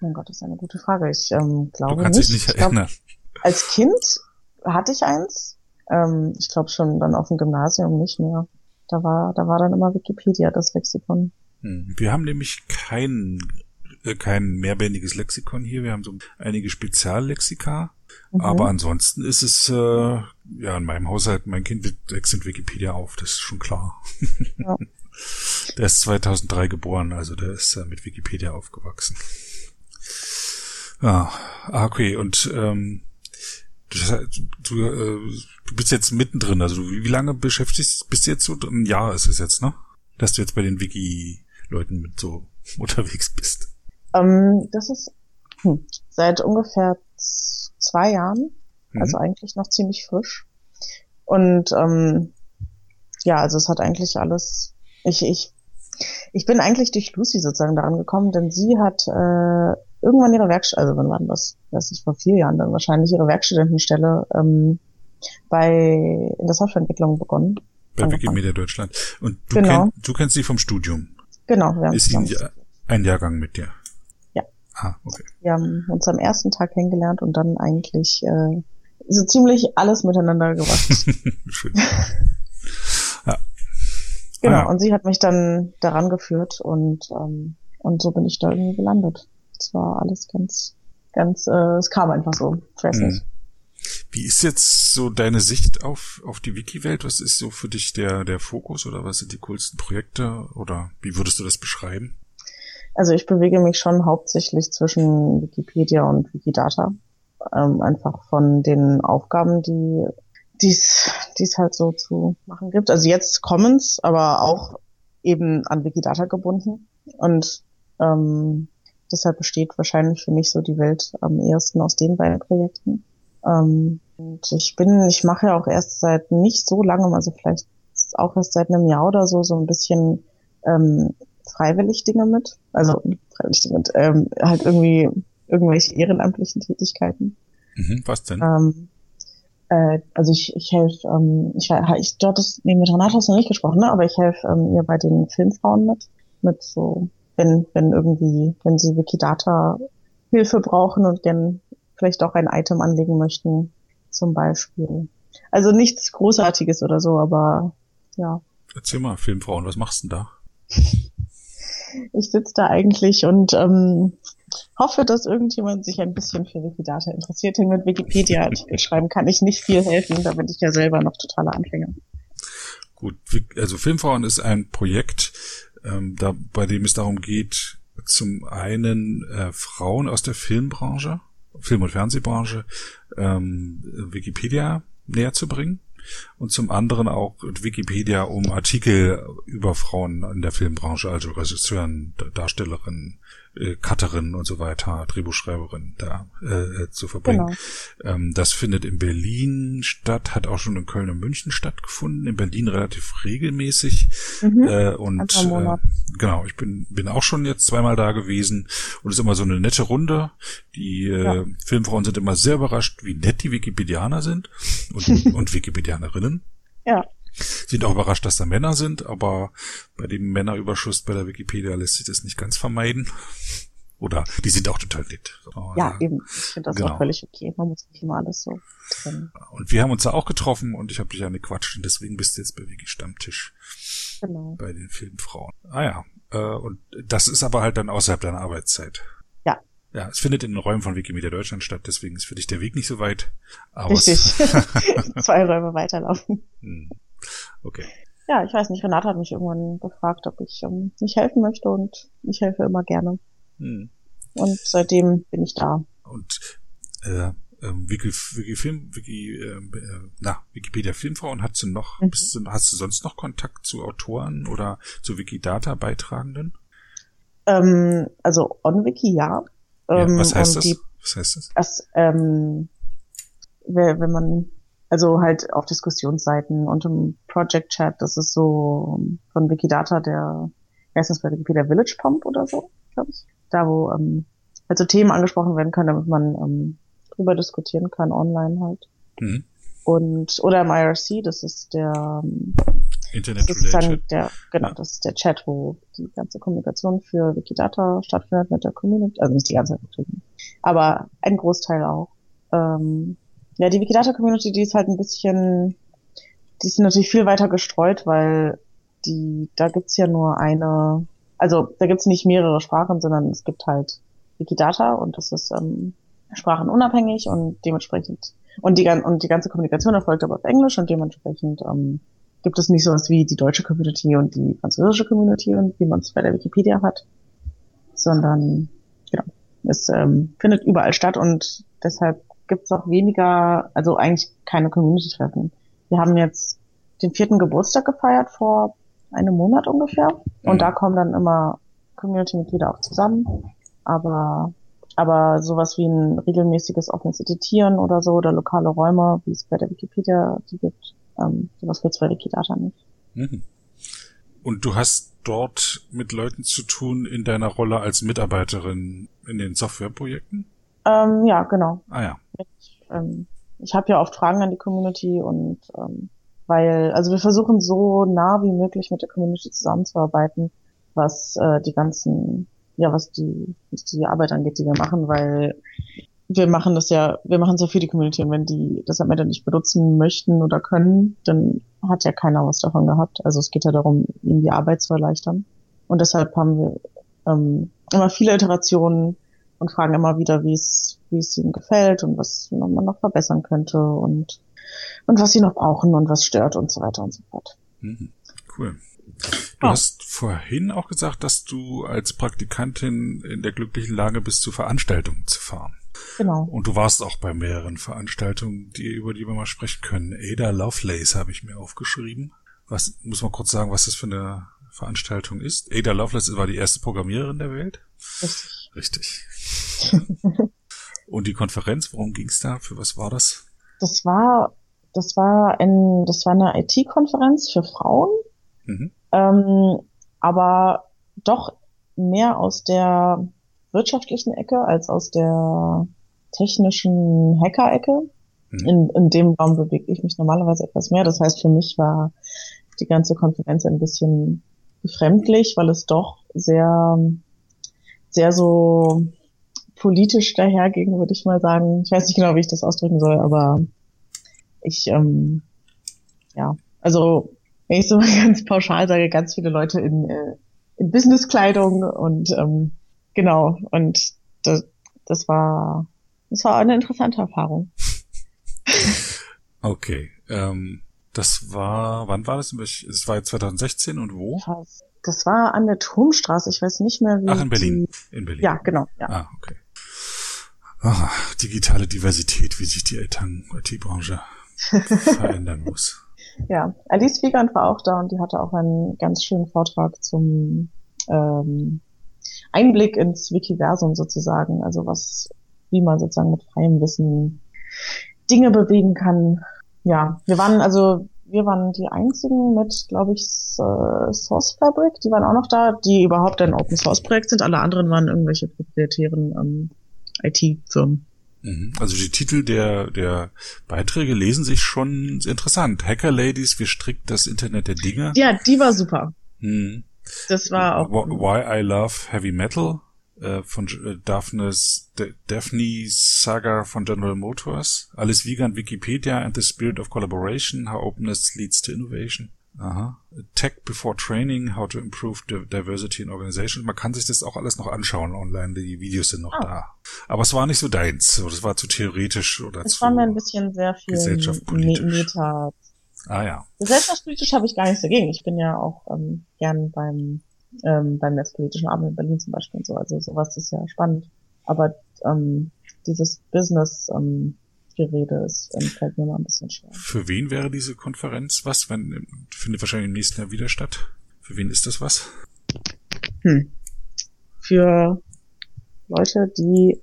Mein Gott, das ist eine gute Frage. Ich ähm, glaube du kannst nicht. dich nicht erinnern. Glaub, als Kind hatte ich eins. Ähm, ich glaube schon dann auf dem Gymnasium nicht mehr. Da war, da war dann immer Wikipedia das Lexikon. Hm. Wir haben nämlich kein, äh, kein mehrbändiges Lexikon hier. Wir haben so einige Speziallexika. Mhm. Aber ansonsten ist es, äh, ja, in meinem Haushalt, mein Kind wechselt Wikipedia auf, das ist schon klar. Ja. Der ist 2003 geboren, also der ist äh, mit Wikipedia aufgewachsen. Ah, okay. Und ähm, du, du, äh, du bist jetzt mittendrin. Also wie, wie lange beschäftigst bist du jetzt so? Ein Jahr ist es jetzt, ne? Dass du jetzt bei den Wiki-Leuten mit so unterwegs bist. Ähm, das ist hm, seit ungefähr zwei Jahren. Mhm. Also eigentlich noch ziemlich frisch. Und ähm, ja, also es hat eigentlich alles. Ich, ich, ich bin eigentlich durch Lucy sozusagen daran gekommen, denn sie hat äh, irgendwann ihre Werkstatt, also wann war das? Das ist vor vier Jahren dann wahrscheinlich ihre Werkstudentenstelle ähm, bei in der Softwareentwicklung begonnen. Bei Wikimedia Deutschland. Und du, genau. kenn, du kennst sie vom Studium. Genau, wir haben Ist sie ein Jahrgang mit dir? Ja. Ah, okay. Wir haben uns am ersten Tag kennengelernt und dann eigentlich äh, so ziemlich alles miteinander gemacht. Schön. ja. Genau, ah, ja. und sie hat mich dann daran geführt und ähm, und so bin ich da irgendwie gelandet. Es war alles ganz, ganz, äh, es kam einfach so. Ich weiß nicht. Mhm. Wie ist jetzt so deine Sicht auf, auf die Wiki-Welt? Was ist so für dich der, der Fokus oder was sind die coolsten Projekte oder wie würdest du das beschreiben? Also ich bewege mich schon hauptsächlich zwischen Wikipedia und Wikidata. Ähm, einfach von den Aufgaben, die dies dies halt so zu machen gibt. Also jetzt Commons, aber auch eben an Wikidata gebunden. Und ähm, deshalb besteht wahrscheinlich für mich so die Welt am ehesten aus den beiden Projekten. Ähm, und ich bin, ich mache ja auch erst seit nicht so langem, also vielleicht auch erst seit einem Jahr oder so, so ein bisschen ähm, freiwillig Dinge mit. Also freiwillig Dinge mit, ähm, halt irgendwie irgendwelche ehrenamtlichen Tätigkeiten. Mhm, was denn? Ähm, äh, also ich, ich helfe, ähm, ich, ich dort ist, nee, mit Renate hast du noch nicht gesprochen, ne? aber ich helfe ähm, ihr bei den Filmfrauen mit, mit so, wenn, wenn irgendwie, wenn sie Wikidata Hilfe brauchen und gern vielleicht auch ein Item anlegen möchten, zum Beispiel. Also nichts Großartiges oder so, aber ja. Erzähl mal, Filmfrauen, was machst du denn da? ich sitze da eigentlich und ähm, hoffe, dass irgendjemand sich ein bisschen für Wikidata interessiert. Denn mit Wikipedia schreiben kann ich nicht viel helfen, da bin ich ja selber noch totaler Anfänger. Gut, also Filmfrauen ist ein Projekt, ähm, da, bei dem es darum geht, zum einen äh, Frauen aus der Filmbranche Film- und Fernsehbranche ähm, Wikipedia näher zu bringen. Und zum anderen auch Wikipedia, um Artikel über Frauen in der Filmbranche, also Regisseuren, Darstellerinnen, äh, Cutterin und so weiter, Drehbuchschreiberin da äh, äh, zu verbringen. Genau. Ähm, das findet in Berlin statt, hat auch schon in Köln und München stattgefunden, in Berlin relativ regelmäßig. Mhm. Äh, und äh, genau, ich bin, bin auch schon jetzt zweimal da gewesen und es ist immer so eine nette Runde. Die äh, ja. Filmfrauen sind immer sehr überrascht, wie nett die Wikipedianer sind und, und Wikipedianerinnen. Ja. Sind auch überrascht, dass da Männer sind, aber bei dem Männerüberschuss bei der Wikipedia lässt sich das nicht ganz vermeiden. Oder die sind auch total nett. Ja, eben. Ich finde das genau. auch völlig okay. Man muss nicht immer alles so trennen. Und wir haben uns da auch getroffen und ich habe dich ja gequatscht und deswegen bist du jetzt bei Wiki Stammtisch. Genau. Bei den Filmfrauen. Ah ja. Äh, und das ist aber halt dann außerhalb deiner Arbeitszeit. Ja. Ja, es findet in den Räumen von Wikimedia Deutschland statt, deswegen ist für dich der Weg nicht so weit. Aber Richtig. Zwei Räume weiterlaufen. Hm. Okay. Ja, ich weiß nicht, Renate hat mich irgendwann gefragt, ob ich ähm, nicht helfen möchte und ich helfe immer gerne. Hm. Und seitdem bin ich da. Und äh, ähm, Wiki, Wiki Film, Wiki, ähm, äh, na, Wikipedia Filmfrauen hast du noch, mhm. bist du, hast du sonst noch Kontakt zu Autoren oder zu Wikidata Beitragenden? Ähm, also OnWiki ja. Ähm, ja was heißt das? Die, was heißt das? das ähm, wenn man also halt auf Diskussionsseiten und im Project Chat, das ist so von Wikidata der, erstens bei Wikipedia Village Pump oder so, glaube ich. Da, wo ähm, halt so Themen angesprochen werden können, damit man ähm, drüber diskutieren kann, online halt. Mhm. Und, oder im IRC, das ist der ähm, Internet das ist dann der, genau, ja. das ist der Chat, wo die ganze Kommunikation für Wikidata stattfindet mit der Community, also nicht die ganze Zeit, aber ein Großteil auch. Ähm, ja, die Wikidata-Community, die ist halt ein bisschen, die ist natürlich viel weiter gestreut, weil die, da gibt's ja nur eine, also da gibt's nicht mehrere Sprachen, sondern es gibt halt Wikidata und das ist ähm, sprachenunabhängig und dementsprechend und die, und die ganze Kommunikation erfolgt aber auf Englisch und dementsprechend ähm, gibt es nicht sowas wie die deutsche Community und die französische Community und wie man es bei der Wikipedia hat, sondern genau, Es ähm, findet überall statt und deshalb gibt es auch weniger, also eigentlich keine Community-Treffen. Wir haben jetzt den vierten Geburtstag gefeiert vor einem Monat ungefähr und mhm. da kommen dann immer Community-Mitglieder auch zusammen. Aber aber sowas wie ein regelmäßiges offenes Editieren oder so oder lokale Räume, wie es bei der Wikipedia gibt, ähm, sowas gibt's bei Wikidata nicht. Mhm. Und du hast dort mit Leuten zu tun in deiner Rolle als Mitarbeiterin in den Softwareprojekten? Ähm, ja, genau. Ah ja. Mit, ähm, ich habe ja oft Fragen an die Community und ähm, weil, also wir versuchen so nah wie möglich mit der Community zusammenzuarbeiten, was äh, die ganzen ja, was die, was die Arbeit angeht, die wir machen, weil wir machen das ja, wir machen es ja für die Community und wenn die das am Ende nicht benutzen möchten oder können, dann hat ja keiner was davon gehabt. Also es geht ja darum, ihnen die Arbeit zu erleichtern. Und deshalb haben wir ähm, immer viele Iterationen und fragen immer wieder, wie es, wie es ihnen gefällt und was man noch verbessern könnte und, und was sie noch brauchen und was stört und so weiter und so fort. Mhm. Cool. Du oh. hast vorhin auch gesagt, dass du als Praktikantin in der glücklichen Lage bist, zu Veranstaltungen zu fahren. Genau. Und du warst auch bei mehreren Veranstaltungen, die, über die wir mal sprechen können. Ada Lovelace habe ich mir aufgeschrieben. Was, muss man kurz sagen, was das für eine Veranstaltung ist? Ada Lovelace war die erste Programmiererin der Welt. Richtig. Richtig. Und die Konferenz, worum ging es da? Für was war das? Das war, das war ein, das war eine IT-Konferenz für Frauen. Mhm ähm, aber doch mehr aus der wirtschaftlichen Ecke als aus der technischen Hacker-Ecke. Mhm. In, in dem Raum bewege ich mich normalerweise etwas mehr. Das heißt, für mich war die ganze Konferenz ein bisschen befremdlich, weil es doch sehr, sehr so politisch daherging, würde ich mal sagen. Ich weiß nicht genau, wie ich das ausdrücken soll, aber ich, ähm, ja, also wenn ich so mal ganz pauschal sage, ganz viele Leute in, äh, in Businesskleidung und ähm, genau, und das, das war das war eine interessante Erfahrung. Okay. Ähm, das war, wann war das? Es war jetzt 2016 und wo? Das war an der Turmstraße. Ich weiß nicht mehr, wie. Ach, in Berlin. Die... In Berlin. Ja, genau. Ja. Ah, okay. Ah, digitale Diversität, wie sich die IT-Branche verändern muss. Ja, Alice Wiegand war auch da und die hatte auch einen ganz schönen Vortrag zum ähm, Einblick ins Wikiversum sozusagen, also was, wie man sozusagen mit freiem Wissen Dinge bewegen kann. Ja, wir waren also wir waren die einzigen mit, glaube ich, Source Fabric, die waren auch noch da, die überhaupt ein Open Source Projekt sind. Alle anderen waren irgendwelche proprietären ähm, IT-Firmen. Mhm. Also die Titel der, der Beiträge lesen sich schon interessant. Hacker Ladies, wie strickt das Internet der Dinge? Ja, die war super. Mhm. Das war auch. Why I Love Heavy Metal äh, von äh, Daphne's, Daphne Saga von General Motors. Alice Wiegand, Wikipedia and the Spirit of Collaboration, How Openness Leads to Innovation. Aha. Tech Before Training, How to Improve Diversity in Organizations. Man kann sich das auch alles noch anschauen online, die Videos sind noch ah. da. Aber es war nicht so deins, das war zu theoretisch oder es zu war mir ein bisschen sehr viel gesellschaftspolitisch. Meta. Ah ja. Gesellschaftspolitisch habe ich gar nichts dagegen. Ich bin ja auch ähm, gern beim ähm, beim Netzpolitischen Abend in Berlin zum Beispiel und so. Also sowas ist ja spannend. Aber ähm, dieses Business ähm, Gerede ist, ähm, fällt mir mal ein bisschen schwer. Für wen wäre diese Konferenz was? Wenn, findet wahrscheinlich im nächsten Jahr wieder statt. Für wen ist das was? Hm. Für Leute, die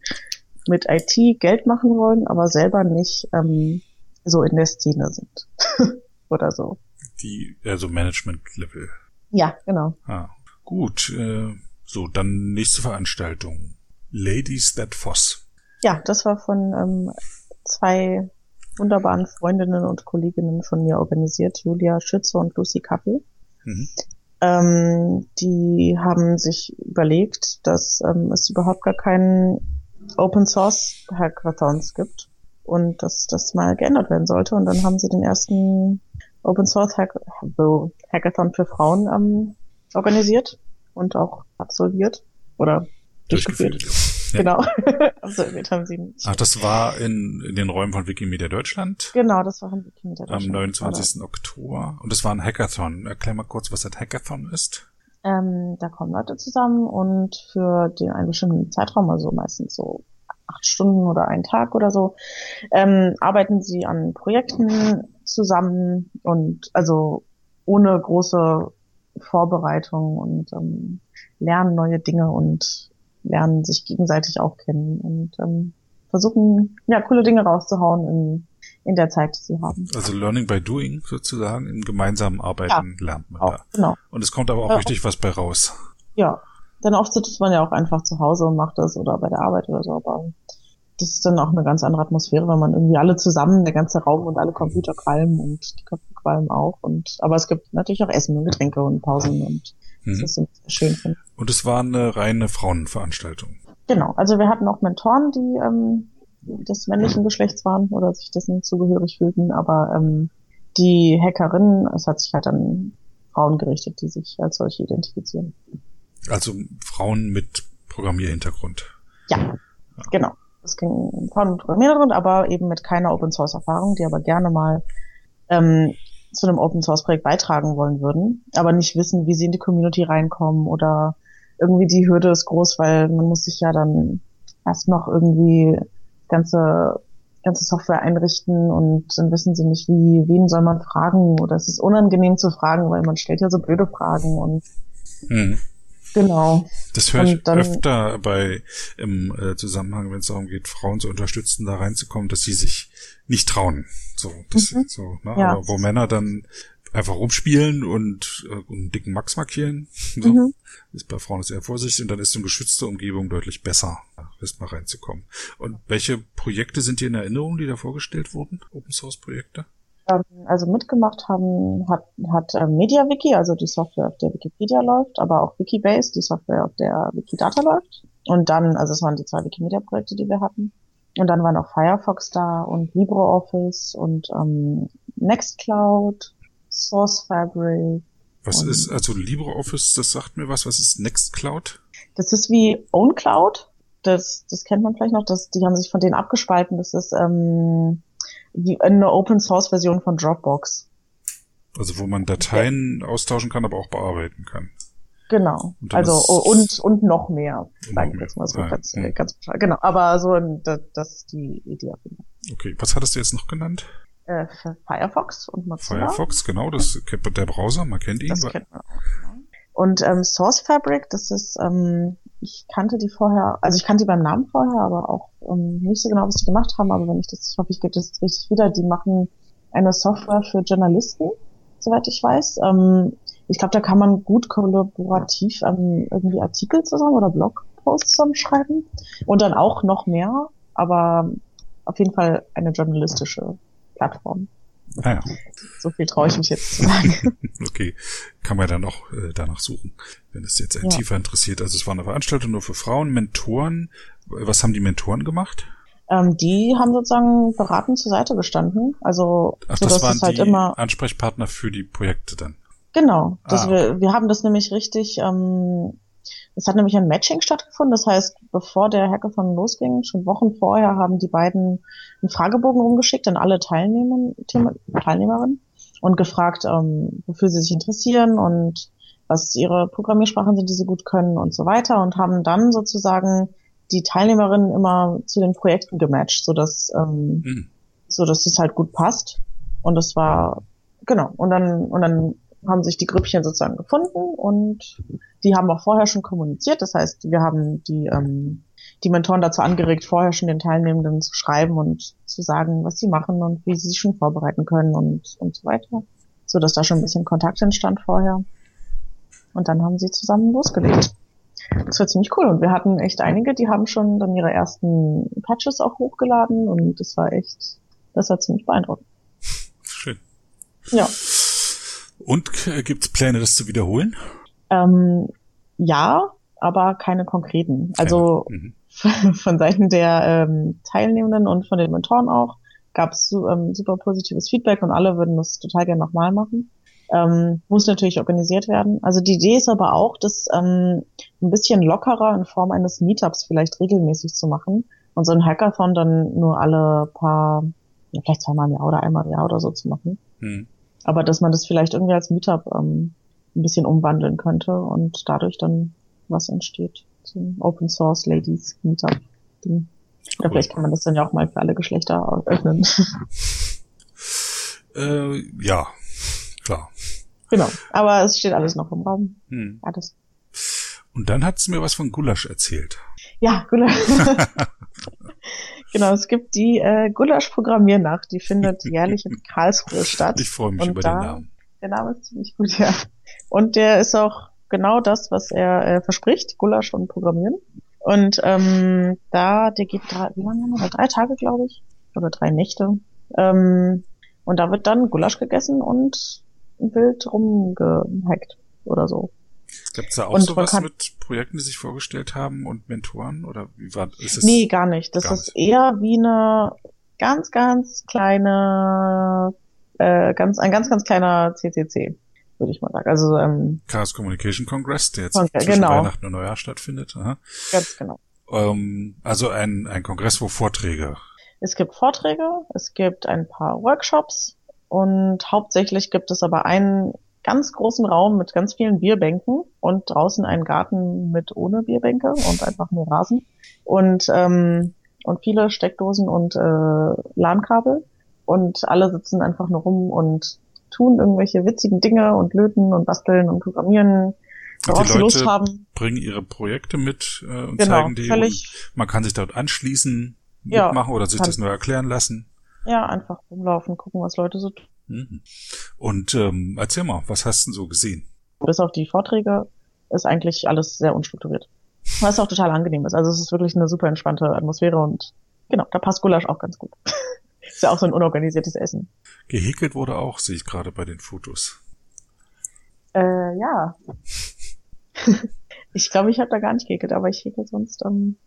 mit IT Geld machen wollen, aber selber nicht ähm, so in der Szene sind. Oder so. Die, also Management-Level. Ja, genau. Ah, gut. Äh, so, dann nächste Veranstaltung. Ladies That Foss. Ja, das war von ähm, zwei wunderbaren Freundinnen und Kolleginnen von mir organisiert, Julia Schütze und Lucy Kaffee. Mhm. Ähm, die haben sich überlegt, dass ähm, es überhaupt gar keinen Open Source Hackathons gibt und dass das mal geändert werden sollte. Und dann haben sie den ersten Open Source Hack Hackathon für Frauen ähm, organisiert und auch absolviert oder durchgeführt. durchgeführt. Genau. Absolviert haben sie nicht. Ach, das war in, in den Räumen von Wikimedia Deutschland? Genau, das war in Wikimedia Deutschland. Am 29. Oder? Oktober. Und das war ein Hackathon. Erklär mal kurz, was ein Hackathon ist. Ähm, da kommen Leute zusammen und für den einen bestimmten Zeitraum, also meistens so acht Stunden oder einen Tag oder so, ähm, arbeiten sie an Projekten zusammen und also ohne große Vorbereitung und ähm, lernen neue Dinge und lernen sich gegenseitig auch kennen und ähm, versuchen, ja, coole Dinge rauszuhauen in, in der Zeit, die sie haben. Also Learning by Doing sozusagen, im gemeinsamen Arbeiten ja, lernt man auch, da. Genau. Und es kommt aber auch ja. richtig was bei raus. Ja, denn oft sitzt man ja auch einfach zu Hause und macht das oder bei der Arbeit oder so, aber das ist dann auch eine ganz andere Atmosphäre, wenn man irgendwie alle zusammen, der ganze Raum und alle Computer qualmen und die Köpfe qualmen auch. Und aber es gibt natürlich auch Essen und Getränke und Pausen und mhm. das ist schön. Finde. Und es war eine reine Frauenveranstaltung. Genau, also wir hatten auch Mentoren, die ähm, des männlichen Geschlechts waren oder sich dessen zugehörig fühlten, aber ähm, die Hackerinnen, es hat sich halt an Frauen gerichtet, die sich als solche identifizieren. Also Frauen mit Programmierhintergrund. Ja, genau. Es ging von Programmierern, aber eben mit keiner Open Source Erfahrung, die aber gerne mal ähm, zu einem Open Source Projekt beitragen wollen würden, aber nicht wissen, wie sie in die Community reinkommen oder irgendwie die Hürde ist groß, weil man muss sich ja dann erst noch irgendwie ganze ganze Software einrichten und dann wissen sie nicht, wie, wen soll man fragen oder es ist unangenehm zu fragen, weil man stellt ja so blöde Fragen und mhm. Genau. Das höre ich dann, öfter bei im äh, Zusammenhang, wenn es darum geht, Frauen zu unterstützen, da reinzukommen, dass sie sich nicht trauen. So, das mhm. so, ne? Ja. Aber wo Männer dann einfach rumspielen und, äh, einen dicken Max markieren. So. Mhm. Ist bei Frauen sehr vorsichtig und dann ist eine geschützte Umgebung deutlich besser, erstmal reinzukommen. Und welche Projekte sind dir in Erinnerung, die da vorgestellt wurden? Open Source Projekte? Ähm, also mitgemacht haben hat, hat ähm, MediaWiki, also die Software, auf der Wikipedia läuft, aber auch Wikibase, die Software, auf der Wikidata läuft. Und dann, also es waren die zwei Wikimedia-Projekte, die wir hatten. Und dann waren auch Firefox da und LibreOffice und ähm, Nextcloud, Source Fabric. Was ist, also LibreOffice, das sagt mir was, was ist Nextcloud? Das ist wie OwnCloud. Das, das kennt man vielleicht noch, das, die haben sich von denen abgespalten. Das ist ähm, die, eine Open Source Version von Dropbox. Also wo man Dateien okay. austauschen kann, aber auch bearbeiten kann. Genau. Und also und und noch mehr, sage ich jetzt mal so ah, ganz, ganz genau. Aber so das, das ist die Idee. Okay, was hattest du jetzt noch genannt? Äh, Firefox und Mozilla. Firefox, genau, das kennt der Browser, man kennt ihn. Das kennt man auch, genau. Und ähm, Source Fabric, das ist, ähm, ich kannte die vorher, also ich kannte die beim Namen vorher, aber auch ähm, nicht so genau, was die gemacht haben, aber wenn ich das, ich hoffe, ich gebe das richtig wieder, die machen eine Software für Journalisten, soweit ich weiß. Ähm, ich glaube, da kann man gut kollaborativ ähm, irgendwie Artikel zusammen oder Blogposts zusammenschreiben und dann auch noch mehr, aber auf jeden Fall eine journalistische Plattform. Ah ja. So viel traue ich mich jetzt zu sagen. okay, kann man dann auch äh, danach suchen, wenn es jetzt ja. tiefer interessiert. Also es war eine Veranstaltung nur für Frauen, Mentoren. Was haben die Mentoren gemacht? Ähm, die haben sozusagen beratend zur Seite gestanden. Also Ach, so, das waren halt die immer Ansprechpartner für die Projekte dann. Genau. Das ah, okay. wir, wir haben das nämlich richtig ähm, es hat nämlich ein Matching stattgefunden. Das heißt, bevor der Hackathon losging, schon Wochen vorher, haben die beiden einen Fragebogen rumgeschickt an alle Teilnehmer, Teilnehmerinnen und gefragt, ähm, wofür sie sich interessieren und was ihre Programmiersprachen sind, die sie gut können und so weiter und haben dann sozusagen die Teilnehmerinnen immer zu den Projekten gematcht, so dass ähm, mhm. so dass es halt gut passt. Und das war genau. Und dann und dann haben sich die Grüppchen sozusagen gefunden und die haben auch vorher schon kommuniziert. Das heißt, wir haben die, ähm, die Mentoren dazu angeregt, vorher schon den Teilnehmenden zu schreiben und zu sagen, was sie machen und wie sie sich schon vorbereiten können und, und so weiter. So dass da schon ein bisschen Kontakt entstand vorher. Und dann haben sie zusammen losgelegt. Das war ziemlich cool. Und wir hatten echt einige, die haben schon dann ihre ersten Patches auch hochgeladen und das war echt, das war ziemlich beeindruckend. Schön. Ja. Und äh, gibt es Pläne, das zu wiederholen? Ähm, ja, aber keine konkreten. Also mhm. von Seiten der ähm, Teilnehmenden und von den Mentoren auch gab es ähm, super positives Feedback und alle würden das total gerne nochmal machen. Ähm, muss natürlich organisiert werden. Also die Idee ist aber auch, das ähm, ein bisschen lockerer in Form eines Meetups vielleicht regelmäßig zu machen und so ein Hackathon dann nur alle paar, ja, vielleicht zweimal im Jahr oder einmal im Jahr oder so zu machen. Mhm. Aber dass man das vielleicht irgendwie als Meetup ähm, ein bisschen umwandeln könnte und dadurch dann was entsteht. So Open Source Ladies Meetup Ding. Oder vielleicht kann man das dann ja auch mal für alle Geschlechter öffnen. Äh, ja, klar. Genau, aber es steht alles noch im Raum. Hm. Alles. Und dann hat sie mir was von Gulasch erzählt. Ja, Gulasch. genau, es gibt die äh, Gulasch-Programmiernacht, die findet jährlich in Karlsruhe statt. Ich freue mich Und über da, den Namen. Der Name ist ziemlich gut, ja. Und der ist auch genau das, was er äh, verspricht, Gulasch und Programmieren. Und ähm, da, der geht drei, wie lange? Noch? Drei Tage, glaube ich. Oder drei Nächte. Ähm, und da wird dann Gulasch gegessen und wild rumgehackt oder so. Gibt es da auch und sowas mit Projekten, die sich vorgestellt haben und Mentoren? Oder wie war ist es? Nee, gar nicht. Das gar ist nicht. eher wie eine ganz, ganz kleine, äh, ganz, ein ganz, ganz kleiner CCC, würde ich mal sagen. Also ähm, Chaos Communication Congress, der jetzt Kongress, zwischen genau. Weihnachten und Neujahr stattfindet. Aha. Ganz genau. Ähm, also ein, ein Kongress, wo Vorträge. Es gibt Vorträge, es gibt ein paar Workshops und hauptsächlich gibt es aber einen ganz großen Raum mit ganz vielen Bierbänken und draußen einen Garten mit ohne Bierbänke und einfach nur Rasen und ähm, und viele Steckdosen und äh, LAN-Kabel und alle sitzen einfach nur rum und tun irgendwelche witzigen Dinge und löten und basteln und programmieren, worauf sie Lust haben. Bringen ihre Projekte mit äh, und genau, zeigen die. Völlig, man kann sich dort anschließen, mitmachen ja, oder sich das nur erklären lassen. Ja, einfach rumlaufen, gucken, was Leute so tun. Und ähm, erzähl mal, was hast du so gesehen? Bis auf die Vorträge ist eigentlich alles sehr unstrukturiert. Was auch total angenehm ist. Also es ist wirklich eine super entspannte Atmosphäre und genau, da passt Gulasch auch ganz gut. ist ja auch so ein unorganisiertes Essen. Gehäkelt wurde auch, sehe ich gerade bei den Fotos. Äh, ja. ich glaube, ich habe da gar nicht gehäkelt, aber ich häkel sonst ähm,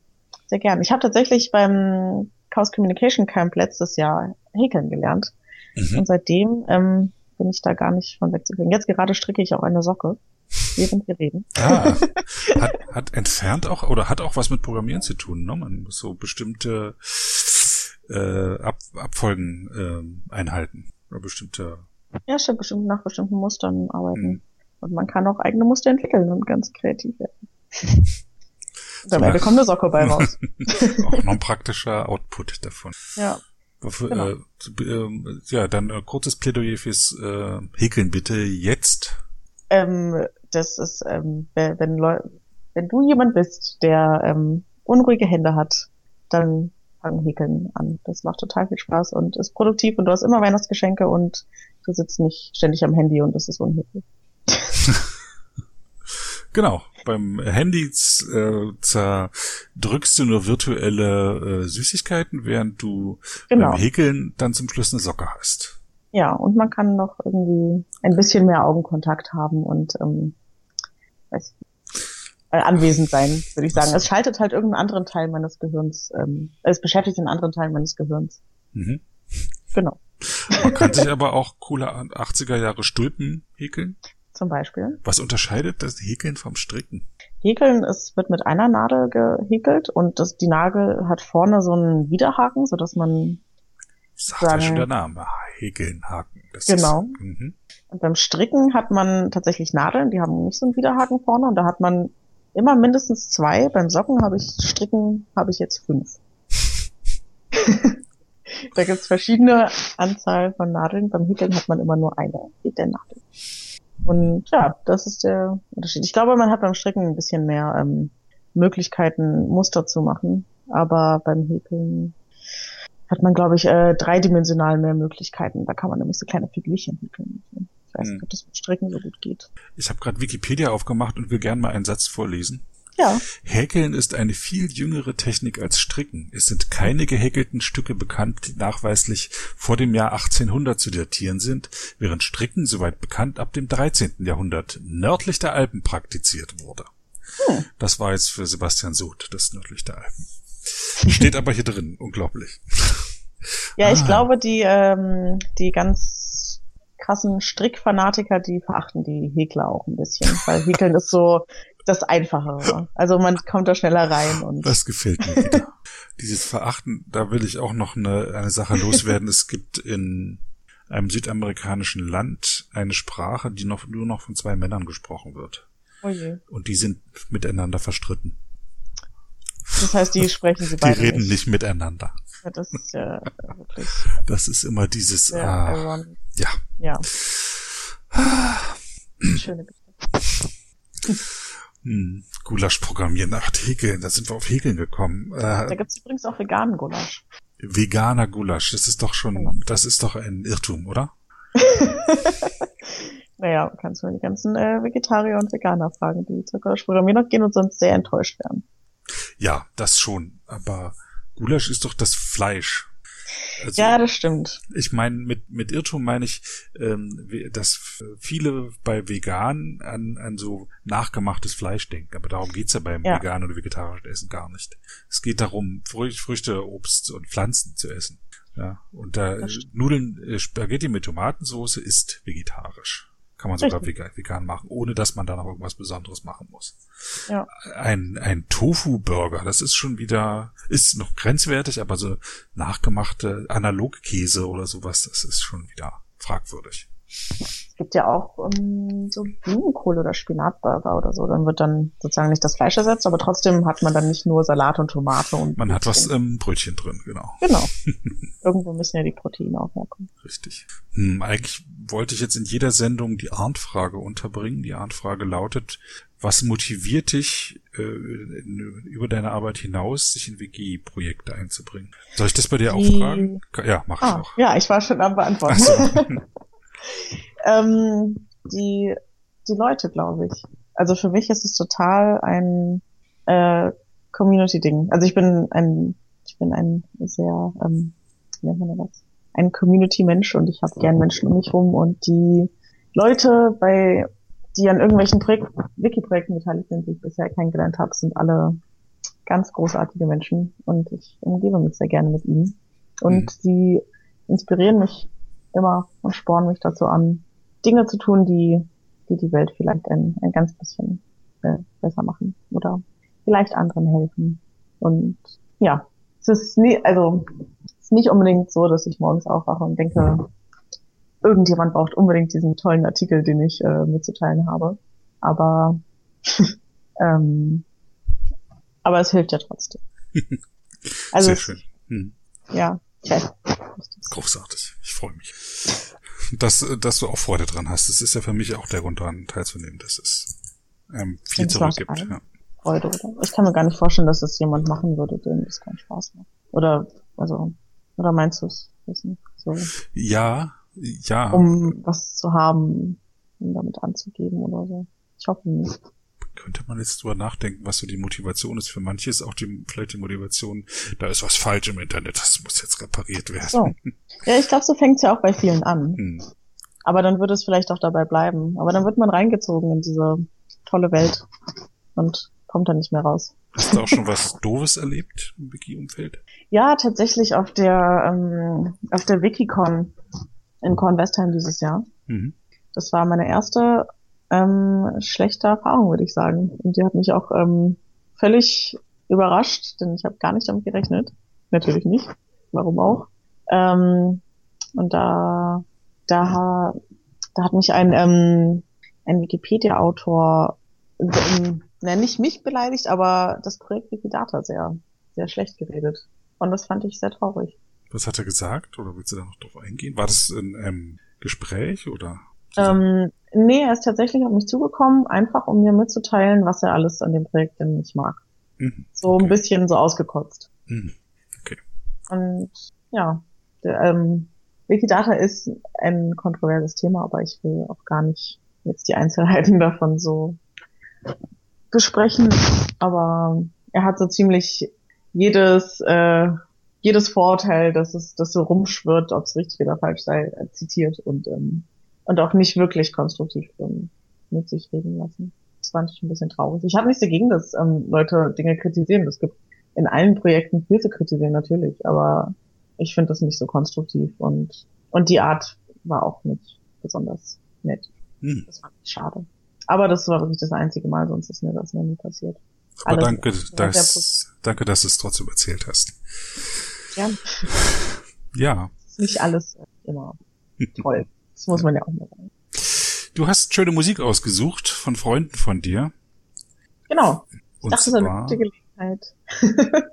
sehr gern. Ich habe tatsächlich beim Chaos Communication Camp letztes Jahr häkeln gelernt. Mhm. Und seitdem ähm, bin ich da gar nicht von wegzukriegen. Jetzt gerade stricke ich auch eine Socke, während wir reden. Ah, hat, hat entfernt auch oder hat auch was mit Programmieren zu tun, ne? Man muss so bestimmte äh, Ab Abfolgen äh, einhalten oder bestimmte. Ja, stimmt, bestimmt nach bestimmten Mustern arbeiten. Mhm. Und man kann auch eigene Muster entwickeln und ganz kreativ werden. Am Ende kommt eine Socke bei raus. auch noch ein praktischer Output davon. Ja. Genau. Äh, äh, ja, dann äh, kurzes Plädoyer fürs äh, Häkeln bitte jetzt. Ähm, das ist, ähm, wenn, Leu wenn du jemand bist, der ähm, unruhige Hände hat, dann fang Häkeln an. Das macht total viel Spaß und ist produktiv und du hast immer Weihnachtsgeschenke und du sitzt nicht ständig am Handy und das ist unhöflich. Genau. Beim Handy äh, zerdrückst du nur virtuelle äh, Süßigkeiten, während du genau. beim Häkeln dann zum Schluss eine Socke hast. Ja, und man kann noch irgendwie ein bisschen mehr Augenkontakt haben und ähm, weiß äh, anwesend sein, würde ich sagen. Es schaltet halt irgendeinen anderen Teil meines Gehirns, ähm, es beschäftigt einen anderen Teil meines Gehirns. Mhm. Genau. Man kann sich aber auch coole 80er Jahre Stulpen häkeln zum Beispiel. Was unterscheidet das Häkeln vom Stricken? Häkeln, es wird mit einer Nadel gehäkelt und das, die Nadel hat vorne so einen Widerhaken, so dass man Sagt sagen, ja schon der Name. Häkeln, Haken. Das genau. Ist, mhm. und beim Stricken hat man tatsächlich Nadeln, die haben nicht so einen Widerhaken vorne und da hat man immer mindestens zwei. Beim Socken habe ich Stricken habe ich jetzt fünf. da gibt es verschiedene Anzahl von Nadeln. Beim Häkeln hat man immer nur eine Häkelnadel. Und ja, das ist der Unterschied. Ich glaube, man hat beim Stricken ein bisschen mehr ähm, Möglichkeiten, Muster zu machen. Aber beim Häkeln hat man, glaube ich, äh, dreidimensional mehr Möglichkeiten. Da kann man nämlich so kleine Figürchen häkeln. Ich weiß nicht, hm. ob das mit Stricken so gut geht. Ich habe gerade Wikipedia aufgemacht und will gerne mal einen Satz vorlesen. Ja. Häkeln ist eine viel jüngere Technik als Stricken. Es sind keine gehäkelten Stücke bekannt, die nachweislich vor dem Jahr 1800 zu datieren sind, während Stricken, soweit bekannt, ab dem 13. Jahrhundert nördlich der Alpen praktiziert wurde. Hm. Das war jetzt für Sebastian Soth, das nördlich der Alpen. Steht aber hier drin, unglaublich. Ja, ich ah. glaube, die, ähm, die ganz krassen Strickfanatiker, die verachten die Häkler auch ein bisschen, weil Häkeln ist so, das Einfachere. Also man kommt da schneller rein und. Das gefällt mir wieder. Dieses Verachten, da will ich auch noch eine, eine Sache loswerden. es gibt in einem südamerikanischen Land eine Sprache, die noch nur noch von zwei Männern gesprochen wird. Oh je. Und die sind miteinander verstritten. Das heißt, die sprechen sie beide Die reden nicht, nicht miteinander. Ja, das ist ja wirklich. Das ist immer dieses. Ah, ja. Ja. Schöne Geschichte. Hm, Gulasch programmieren. Ach, Häkeln, da sind wir auf Häkeln gekommen. Äh, da gibt's übrigens auch veganen Gulasch. Veganer Gulasch, das ist doch schon, das ist doch ein Irrtum, oder? naja, kannst du die ganzen äh, Vegetarier und Veganer fragen, die zur Gulasch programmieren gehen und sonst sehr enttäuscht werden. Ja, das schon, aber Gulasch ist doch das Fleisch. Also, ja, das stimmt. Ich meine, mit, mit Irrtum meine ich, ähm, dass viele bei Vegan an, an so nachgemachtes Fleisch denken. Aber darum geht's ja beim ja. veganen oder vegetarischen Essen gar nicht. Es geht darum, Früchte, Obst und Pflanzen zu essen. Ja, und da Nudeln, äh, Spaghetti mit Tomatensauce ist vegetarisch. Kann man sogar vegan, vegan machen, ohne dass man da noch irgendwas Besonderes machen muss. Ja. Ein, ein Tofu-Burger, das ist schon wieder, ist noch grenzwertig, aber so nachgemachte Analogkäse oder sowas, das ist schon wieder fragwürdig. Es gibt ja auch um, ähm, so Blumenkohl oder Spinatburger oder so. Dann wird dann sozusagen nicht das Fleisch ersetzt, aber trotzdem hat man dann nicht nur Salat und Tomate und. Man hat was im Brötchen drin, genau. Genau. Irgendwo müssen ja die Proteine auch herkommen. Richtig. Hm, eigentlich wollte ich jetzt in jeder Sendung die Arndt-Frage unterbringen. Die Arndt-Frage lautet, was motiviert dich, äh, über deine Arbeit hinaus, sich in WG-Projekte einzubringen? Soll ich das bei dir die... auch fragen? Ja, mach ah, ich auch. Ja, ich war schon am Beantworten. So. ähm, die, die Leute, glaube ich. Also für mich ist es total ein äh, Community-Ding. Also ich bin ein, ich bin ein sehr, ähm, wie nennt man das? Ein Community-Mensch und ich habe gern Menschen um mich rum und die Leute, bei die an irgendwelchen Projek Wiki-Projekten beteiligt sind, die ich bisher kennengelernt habe, sind alle ganz großartige Menschen und ich umgebe mich sehr gerne mit ihnen. Und mhm. sie inspirieren mich immer und spornen mich dazu an, Dinge zu tun, die die, die Welt vielleicht ein, ein ganz bisschen äh, besser machen oder vielleicht anderen helfen. Und ja, es ist nie, also es ist nicht unbedingt so, dass ich morgens aufwache und denke, irgendjemand braucht unbedingt diesen tollen Artikel, den ich äh, mitzuteilen habe. Aber ähm, aber es hilft ja trotzdem. Also Sehr schön. Hm. Ja, okay. Großartig. Ich freue mich. Dass, dass du auch Freude dran hast. Das ist ja für mich auch der Grund daran teilzunehmen, dass es ähm, viel zurückgibt. Ja. Freude, oder? Ich kann mir gar nicht vorstellen, dass es jemand machen würde, dem das keinen Spaß macht. Oder, also, oder meinst du es? So. Ja, ja. Um was zu haben, um damit anzugeben oder so. Ich hoffe nicht könnte man jetzt drüber nachdenken, was so die Motivation ist. Für manche ist auch die, vielleicht die Motivation, da ist was falsch im Internet, das muss jetzt repariert werden. So. Ja, ich glaube, so fängt es ja auch bei vielen an. Hm. Aber dann wird es vielleicht auch dabei bleiben. Aber dann wird man reingezogen in diese tolle Welt und kommt dann nicht mehr raus. Hast du auch schon was Doofes erlebt im Wiki-Umfeld? Ja, tatsächlich auf der ähm, auf der Wikicon in Kornwestheim dieses Jahr. Mhm. Das war meine erste ähm, schlechte Erfahrung, würde ich sagen. Und die hat mich auch ähm, völlig überrascht, denn ich habe gar nicht damit gerechnet. Natürlich nicht. Warum auch? Ähm, und da, da, da hat mich ein, ähm, ein Wikipedia-Autor, ähm, na, nicht mich beleidigt, aber das Projekt Wikidata sehr, sehr schlecht geredet. Und das fand ich sehr traurig. Was hat er gesagt? Oder willst du da noch drauf eingehen? War das in einem Gespräch oder? Ähm, nee, er ist tatsächlich auf mich zugekommen, einfach um mir mitzuteilen, was er alles an dem Projekt denn nicht mag. Mhm. So okay. ein bisschen so ausgekotzt. Mhm. Okay. Und ja, der, ähm, Wikidata ist ein kontroverses Thema, aber ich will auch gar nicht jetzt die Einzelheiten davon so besprechen. Aber er hat so ziemlich jedes äh, jedes Vorurteil, dass es das so rumschwirrt, ob es richtig oder falsch sei, zitiert und ähm, und auch nicht wirklich konstruktiv ähm, mit sich reden lassen. Das fand ich ein bisschen traurig. Ich habe nichts dagegen, dass ähm, Leute Dinge kritisieren. Es gibt in allen Projekten viel zu kritisieren natürlich, aber ich finde das nicht so konstruktiv und und die Art war auch nicht besonders nett. Hm. Das fand ich schade. Aber das war wirklich das einzige Mal, sonst ist mir das noch nie passiert. Aber Alles danke, dass, danke, dass du es trotzdem erzählt hast. Ja. Ja. Nicht alles immer toll. Das muss man ja auch mal sagen. Du hast schöne Musik ausgesucht von Freunden von dir. Genau. Und das ist eine gute Gelegenheit.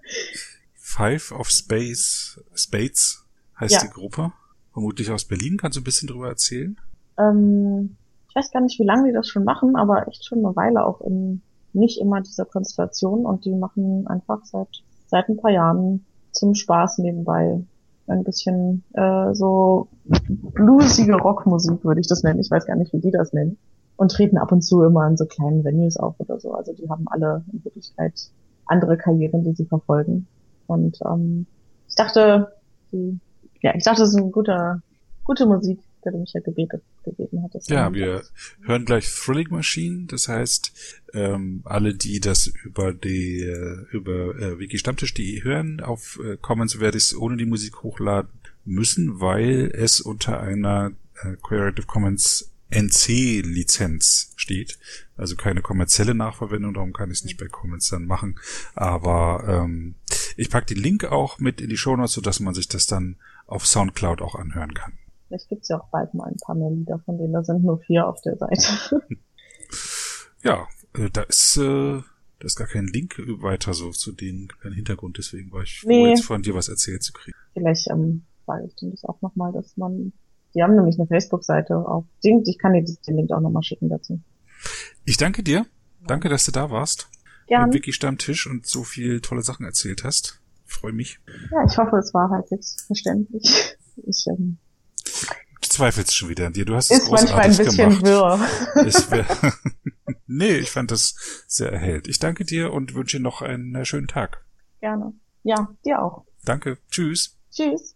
Five of Space, Spades heißt ja. die Gruppe. Vermutlich aus Berlin. Kannst du ein bisschen drüber erzählen? Ähm, ich weiß gar nicht, wie lange die das schon machen, aber echt schon eine Weile auch in nicht immer dieser Konstellation und die machen einfach seit seit ein paar Jahren zum Spaß nebenbei ein bisschen äh, so bluesige Rockmusik würde ich das nennen. Ich weiß gar nicht, wie die das nennen. Und treten ab und zu immer in so kleinen Venues auf oder so. Also die haben alle in Wirklichkeit andere Karrieren, die sie verfolgen. Und ähm, ich dachte, die, ja, ich dachte, das ist eine gute, gute Musik der du mich ja gebeten, gebeten hattest. Ja, wir hören gleich Thrilling Machine. Das heißt, ähm, alle, die das über die äh, über äh, Wiki Stammtisch.de hören, auf äh, Commons werde ich es ohne die Musik hochladen müssen, weil es unter einer äh, Creative Commons NC-Lizenz steht. Also keine kommerzielle Nachverwendung, darum kann ich es nicht bei Commons dann machen. Aber ähm, ich pack den Link auch mit in die Show Notes, sodass man sich das dann auf Soundcloud auch anhören kann. Vielleicht gibt's ja auch bald mal ein paar mehr Lieder von denen. Da sind nur vier auf der Seite. ja, äh, da ist, äh, da ist gar kein Link weiter so zu denen, kein Hintergrund. Deswegen war ich nee. froh, jetzt von dir was erzählt zu kriegen. Vielleicht ähm, sage ich dem das auch nochmal, dass man, die haben nämlich eine Facebook-Seite Ding. Ich kann dir den Link auch nochmal schicken dazu. Ich danke dir. Danke, dass du da warst. Gerne. Wiki Stammtisch und so viel tolle Sachen erzählt hast. Freue mich. Ja, ich hoffe, es war halbwegs verständlich. Ich ähm, Du zweifelst schon wieder an dir. Du hast es Ist manchmal ein bisschen gemacht. wirr. nee, ich fand das sehr erhellt. Ich danke dir und wünsche noch einen äh, schönen Tag. Gerne. Ja, dir auch. Danke. Tschüss. Tschüss.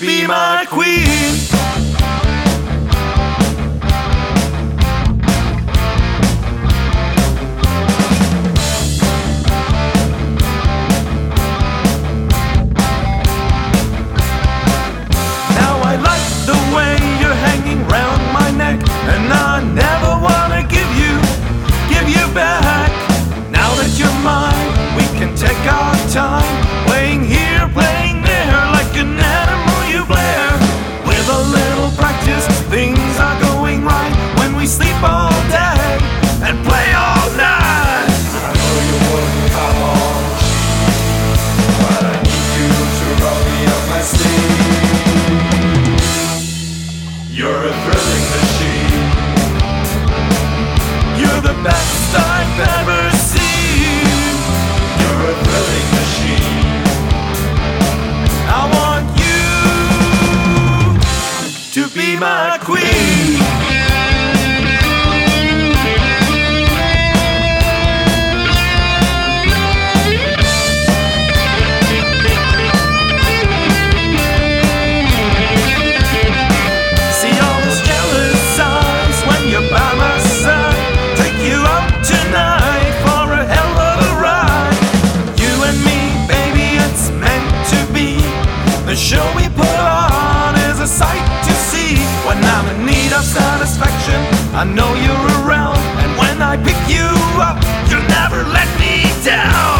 be my queen. best I've ever seen. You're a thrilling machine. I want you to be my queen. satisfaction. I know you're around, and when I pick you up, you'll never let me down.